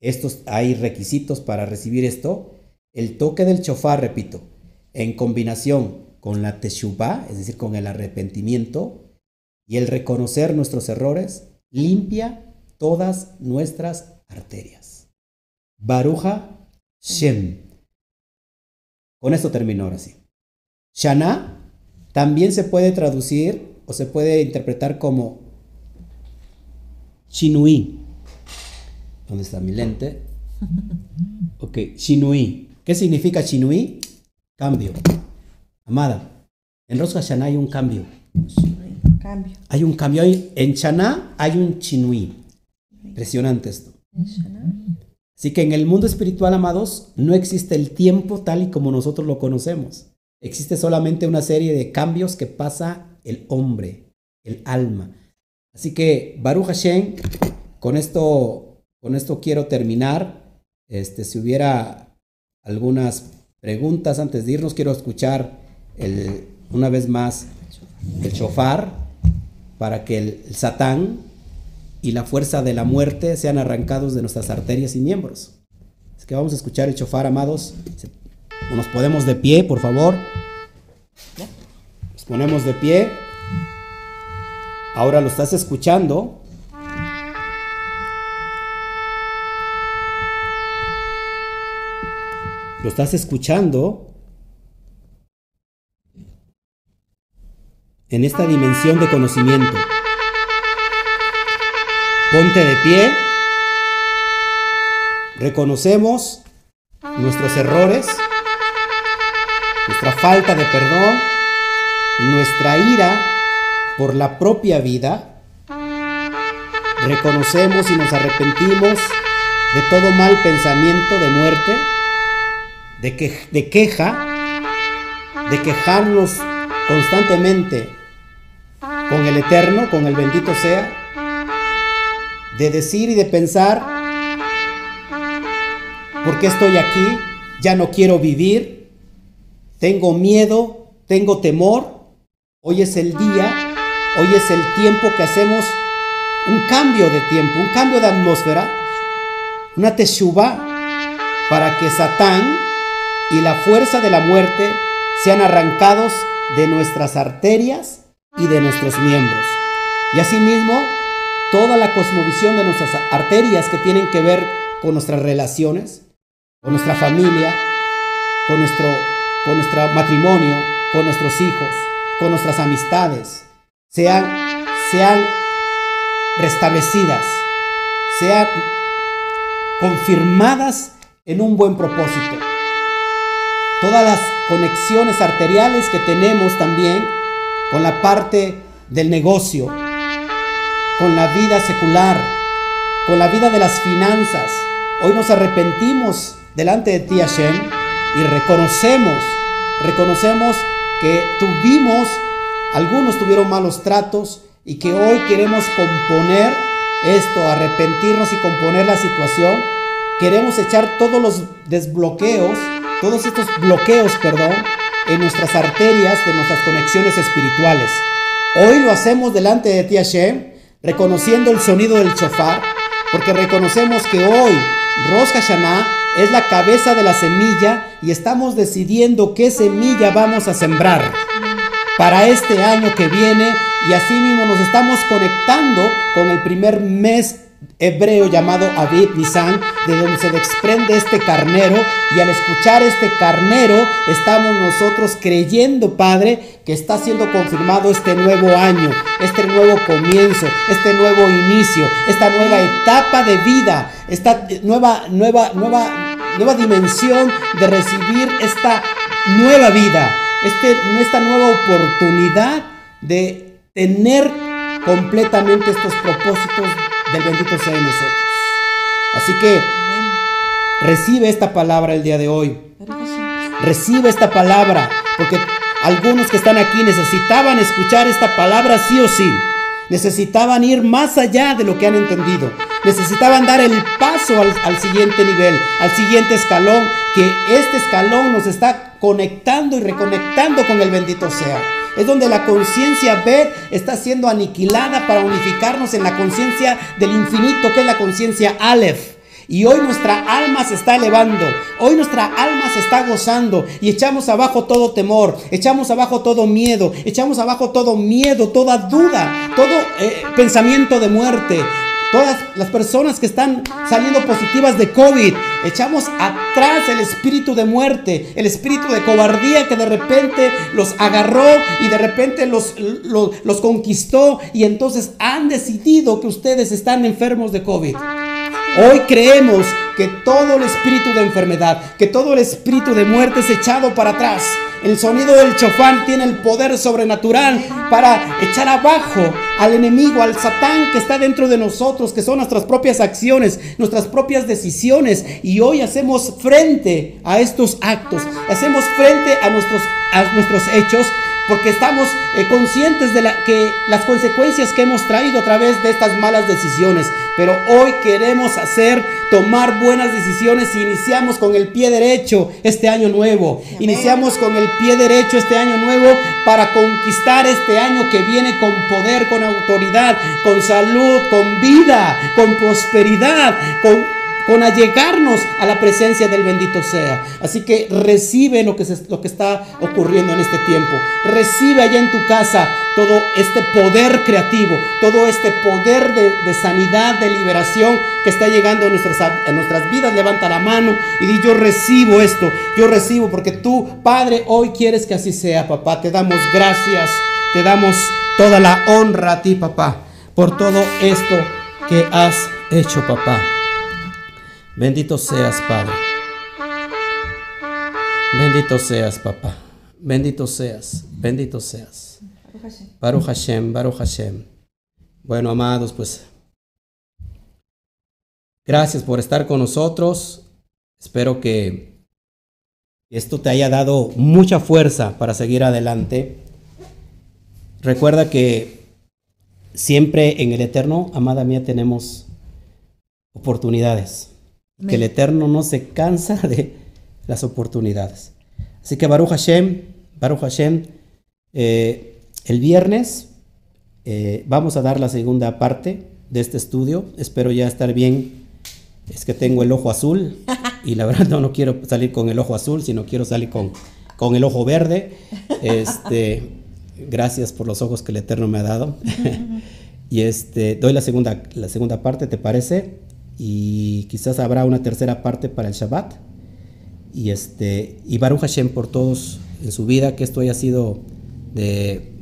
estos hay requisitos para recibir esto. El toque del chofar, repito, en combinación con la teshuvah, es decir, con el arrepentimiento, y el reconocer nuestros errores limpia todas nuestras arterias. Baruja Shem. Con esto termino ahora sí. Shana también se puede traducir o se puede interpretar como Shinui. ¿Dónde está mi lente? Ok, Shinui. ¿Qué significa Shinui? Cambio. Amada, en Rosh Hashanah hay un cambio. Cambio. Hay un cambio. En Shana hay un Shinui. Impresionante esto. Así que en el mundo espiritual, amados, no existe el tiempo tal y como nosotros lo conocemos. Existe solamente una serie de cambios que pasa el hombre, el alma. Así que, Baruch Hashem, con esto, con esto quiero terminar. Este, si hubiera algunas preguntas antes de irnos, quiero escuchar el- una vez más el shofar para que el, el satán y la fuerza de la muerte sean arrancados de nuestras arterias y miembros. Así que vamos a escuchar el chofar, amados. Nos ponemos de pie, por favor. Nos ponemos de pie. Ahora lo estás escuchando. Lo estás escuchando en esta dimensión de conocimiento. Ponte de pie. Reconocemos nuestros errores, nuestra falta de perdón, nuestra ira por la propia vida. Reconocemos y nos arrepentimos de todo mal pensamiento de muerte, de, que, de queja, de quejarnos constantemente con el Eterno, con el bendito sea, de decir y de pensar, ¿por qué estoy aquí? Ya no quiero vivir, tengo miedo, tengo temor. Hoy es el día, hoy es el tiempo que hacemos un cambio de tiempo, un cambio de atmósfera, una teshuva para que Satán y la fuerza de la muerte sean arrancados de nuestras arterias y de nuestros miembros. Y asimismo, toda la cosmovisión de nuestras arterias que tienen que ver con nuestras relaciones, con nuestra familia, con nuestro, con nuestro matrimonio, con nuestros hijos, con nuestras amistades, sean, sean restablecidas, sean confirmadas en un buen propósito. Todas las conexiones arteriales que tenemos también con la parte del negocio, con la vida secular, con la vida de las finanzas. Hoy nos arrepentimos delante de ti, Hashem, y reconocemos, reconocemos que tuvimos, algunos tuvieron malos tratos y que hoy queremos componer esto, arrepentirnos y componer la situación. Queremos echar todos los desbloqueos, todos estos bloqueos, perdón, en nuestras arterias de nuestras conexiones espirituales. Hoy lo hacemos delante de ti, Hashem, reconociendo el sonido del chofar, porque reconocemos que hoy Rosh Hashanah es la cabeza de la semilla y estamos decidiendo qué semilla vamos a sembrar para este año que viene. Y así mismo nos estamos conectando con el primer mes hebreo llamado Aviv Nisan, de donde se desprende este carnero y al escuchar este carnero estamos nosotros creyendo, Padre, que está siendo confirmado este nuevo año, este nuevo comienzo, este nuevo inicio, esta nueva etapa de vida, esta nueva nueva nueva nueva dimensión de recibir esta nueva vida, este, esta nueva oportunidad de tener completamente estos propósitos del bendito sea de nosotros. Así que recibe esta palabra el día de hoy. Recibe esta palabra, porque algunos que están aquí necesitaban escuchar esta palabra sí o sí. Necesitaban ir más allá de lo que han entendido. Necesitaban dar el paso al, siguiente nivel, al siguiente escalón, que este escalón nos está conectando y reconectando con el bendito sea. Es donde la conciencia B está siendo aniquilada para unificarnos en la conciencia del infinito, que es la conciencia Aleph. Y hoy nuestra alma se está elevando, hoy nuestra alma se está gozando y echamos abajo todo temor, echamos abajo todo miedo, echamos abajo todo miedo, toda duda, todo eh, pensamiento de muerte, todas las personas que están saliendo positivas de COVID. Echamos atrás el espíritu de muerte, el espíritu de cobardía que de repente los agarró y de repente los, los, conquistó y entonces han decidido que ustedes están enfermos de COVID. Hoy creemos que todo el espíritu de enfermedad, que todo el espíritu de muerte es echado para atrás. El sonido del chofán tiene el poder sobrenatural para echar abajo al enemigo, al satán que está dentro de nosotros, que son nuestras propias acciones, nuestras propias decisiones. Y hoy hacemos frente a estos actos, hacemos frente a nuestros, a nuestros hechos porque estamos eh, conscientes de la, que las consecuencias que hemos traído a través de estas malas decisiones. Pero hoy queremos hacer, tomar buenas decisiones y iniciamos con el pie derecho este año nuevo. Iniciamos con el pie derecho este año nuevo para conquistar este año que viene con poder, con autoridad, con salud, con vida, con prosperidad, con con allegarnos a la presencia del bendito sea. Así que recibe lo que, lo que está ocurriendo en este tiempo. Recibe allá en tu casa todo este poder creativo, todo este poder de, sanidad, de liberación que está llegando a nuestras, a nuestras vidas. Levanta la mano y di, yo recibo esto, yo recibo, porque tú, Padre, hoy quieres que así sea, papá. Te damos gracias, te damos toda la honra a ti, papá, por todo esto que has hecho, papá. Bendito seas, Padre. Bendito seas, papá. Bendito seas, bendito seas. Baruch Hashem, Baruch Hashem. Bueno, amados, pues gracias por estar con nosotros. Espero que esto te haya dado mucha fuerza para seguir adelante. Recuerda que siempre en el Eterno, amada mía, tenemos oportunidades que el Eterno no se cansa de las oportunidades. Así que Baruch Hashem, Baruch Hashem, eh, el viernes eh, vamos a dar la segunda parte de este estudio. Espero ya estar bien. Es que tengo el ojo azul y la verdad no, no quiero salir con el ojo azul, sino quiero salir con, con el ojo verde. Este, gracias por los ojos que el Eterno me ha dado. y este, doy la segunda, la segunda parte, ¿te parece? Y quizás habrá una tercera parte para el Shabbat. Y, este, y Baruch Hashem por todos en su vida, que esto haya sido de,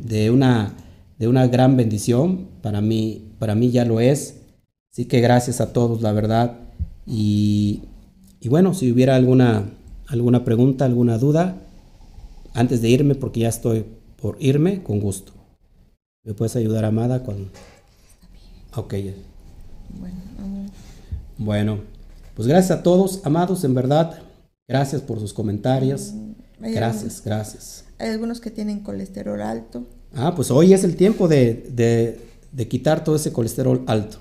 de, una, de una gran bendición. Para mí, para mí ya lo es. Así que gracias a todos, la verdad. Y, y bueno, si hubiera alguna, alguna pregunta, alguna duda, antes de irme, porque ya estoy por irme, con gusto. ¿Me puedes ayudar, Amada? Con... Ok. Bueno, pues gracias a todos, amados, en verdad. Gracias por sus comentarios. Mm, gracias, gracias. Hay algunos que tienen colesterol alto. Ah, pues hoy es el tiempo de, quitar todo ese colesterol alto.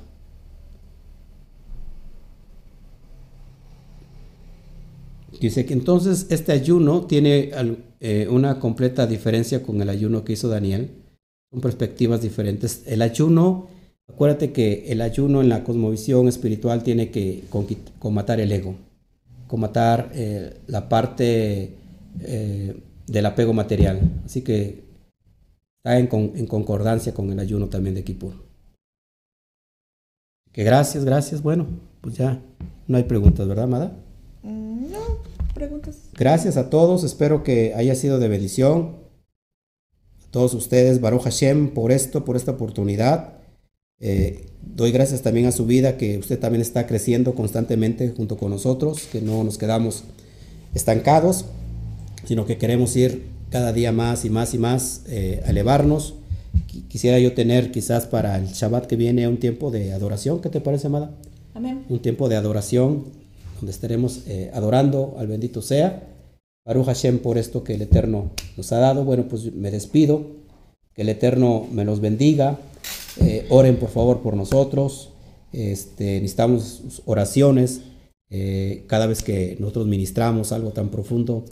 Dice que entonces este ayuno tiene eh, una completa diferencia con el ayuno que hizo Daniel. Son perspectivas diferentes. El ayuno Acuérdate que el ayuno en la cosmovisión espiritual tiene que combatar el ego, combatar eh, la parte eh, del apego material. Así que está en, concordancia con el ayuno también de Kippur. Que gracias, gracias. Bueno, pues ya no hay preguntas, ¿verdad, Amada? Mm, no, preguntas. Gracias a todos, espero que haya sido de bendición. A todos ustedes, Baruch Hashem, por esto, por esta oportunidad. Eh, doy gracias también a su vida, que usted también está creciendo constantemente junto con nosotros, que no nos quedamos estancados, sino que queremos ir cada día más y más y más eh, a elevarnos. Quisiera yo tener quizás para el Shabbat que viene un tiempo de adoración. ¿Qué te parece, amada? Amén. Un tiempo de adoración donde estaremos eh, adorando al bendito sea. Baruch Hashem por esto que el Eterno nos ha dado. Bueno, pues me despido. Que el Eterno me los bendiga eh, oren por favor por nosotros. Este, necesitamos oraciones. Eh, cada vez que nosotros ministramos algo tan profundo,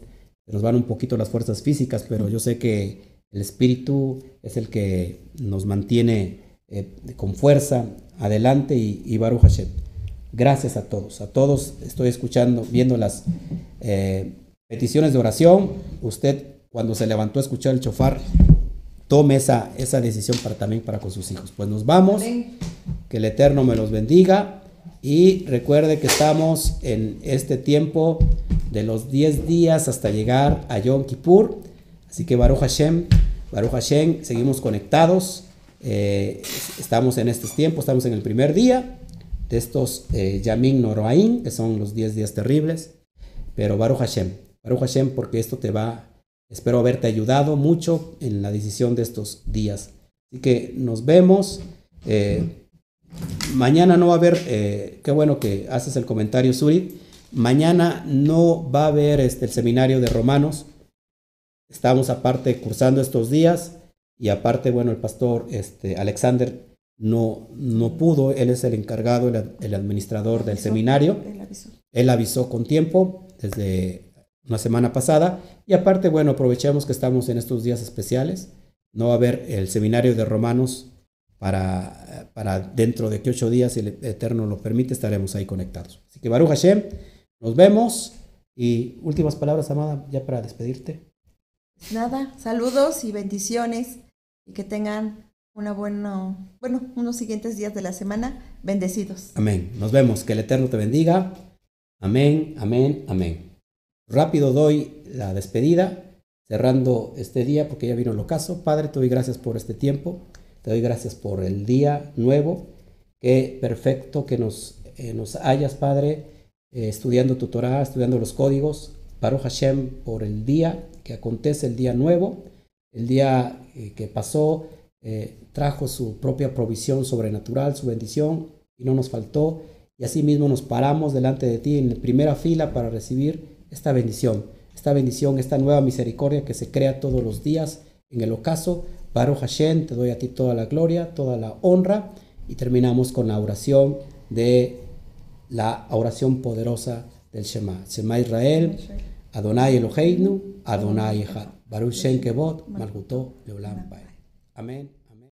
nos van un poquito las fuerzas físicas, pero yo sé que el Espíritu es el que nos mantiene eh, con fuerza adelante y, Baruch Hashem. Gracias a todos, a todos estoy escuchando, viendo las peticiones de oración. Usted cuando se levantó a escuchar el chofar, tome esa, esa decisión para, también para con sus hijos. Pues nos vamos, que el Eterno me los bendiga y recuerde que estamos en este tiempo de los 10 días hasta llegar a Yom Kippur. Así que Baruch Hashem, Baruch Hashem, seguimos conectados. Eh, estamos en estos tiempos, estamos en el primer día de estos eh, Yamin Noroain, que son los 10 días terribles. Pero Baruch Hashem, Baruch Hashem, porque esto te va, espero haberte ayudado mucho en la decisión de estos días. Así que nos vemos. Eh, mañana no va a haber, eh, qué bueno que haces el comentario, Suri. Mañana no va a haber este, el seminario de Romanos. Estamos aparte cursando estos días y aparte, bueno, el pastor este, Alexander no, no pudo, él es el encargado, el, administrador del seminario. Él avisó. con tiempo desde una semana pasada y aparte, bueno, aprovechamos que estamos en estos días especiales. No va a haber el seminario de Romanos para, para dentro de que ocho días, si el Eterno lo permite, estaremos ahí conectados. Así que Baruch Hashem, nos vemos y últimas palabras, Amada, ya para despedirte. Nada, saludos y bendiciones y que tengan una buena, bueno, unos siguientes días de la semana bendecidos. Amén. Nos vemos. Que el Eterno te bendiga. Amén, amén, amén. Rápido doy la despedida, cerrando este día porque ya vino el ocaso. Padre, te doy gracias por este tiempo. Te doy gracias por el día nuevo. Qué perfecto que nos, eh, nos hayas, Padre, eh, estudiando tu Torah, estudiando los códigos. Baruch Hashem por el día que acontece, el día nuevo, el día eh, que pasó, trajo su propia provisión sobrenatural, su bendición, y no nos faltó. Y así mismo nos paramos delante de ti en primera fila para recibir esta bendición, esta bendición, esta nueva misericordia que se crea todos los días en el ocaso. Baruch Hashem, te doy a ti toda la gloria, toda la honra. Y terminamos con la oración de la oración poderosa del Shema. Shema Israel, Adonai Eloheinu, Adonai Echad. Baruch Shem Kevot, Malguto Leolam Amén.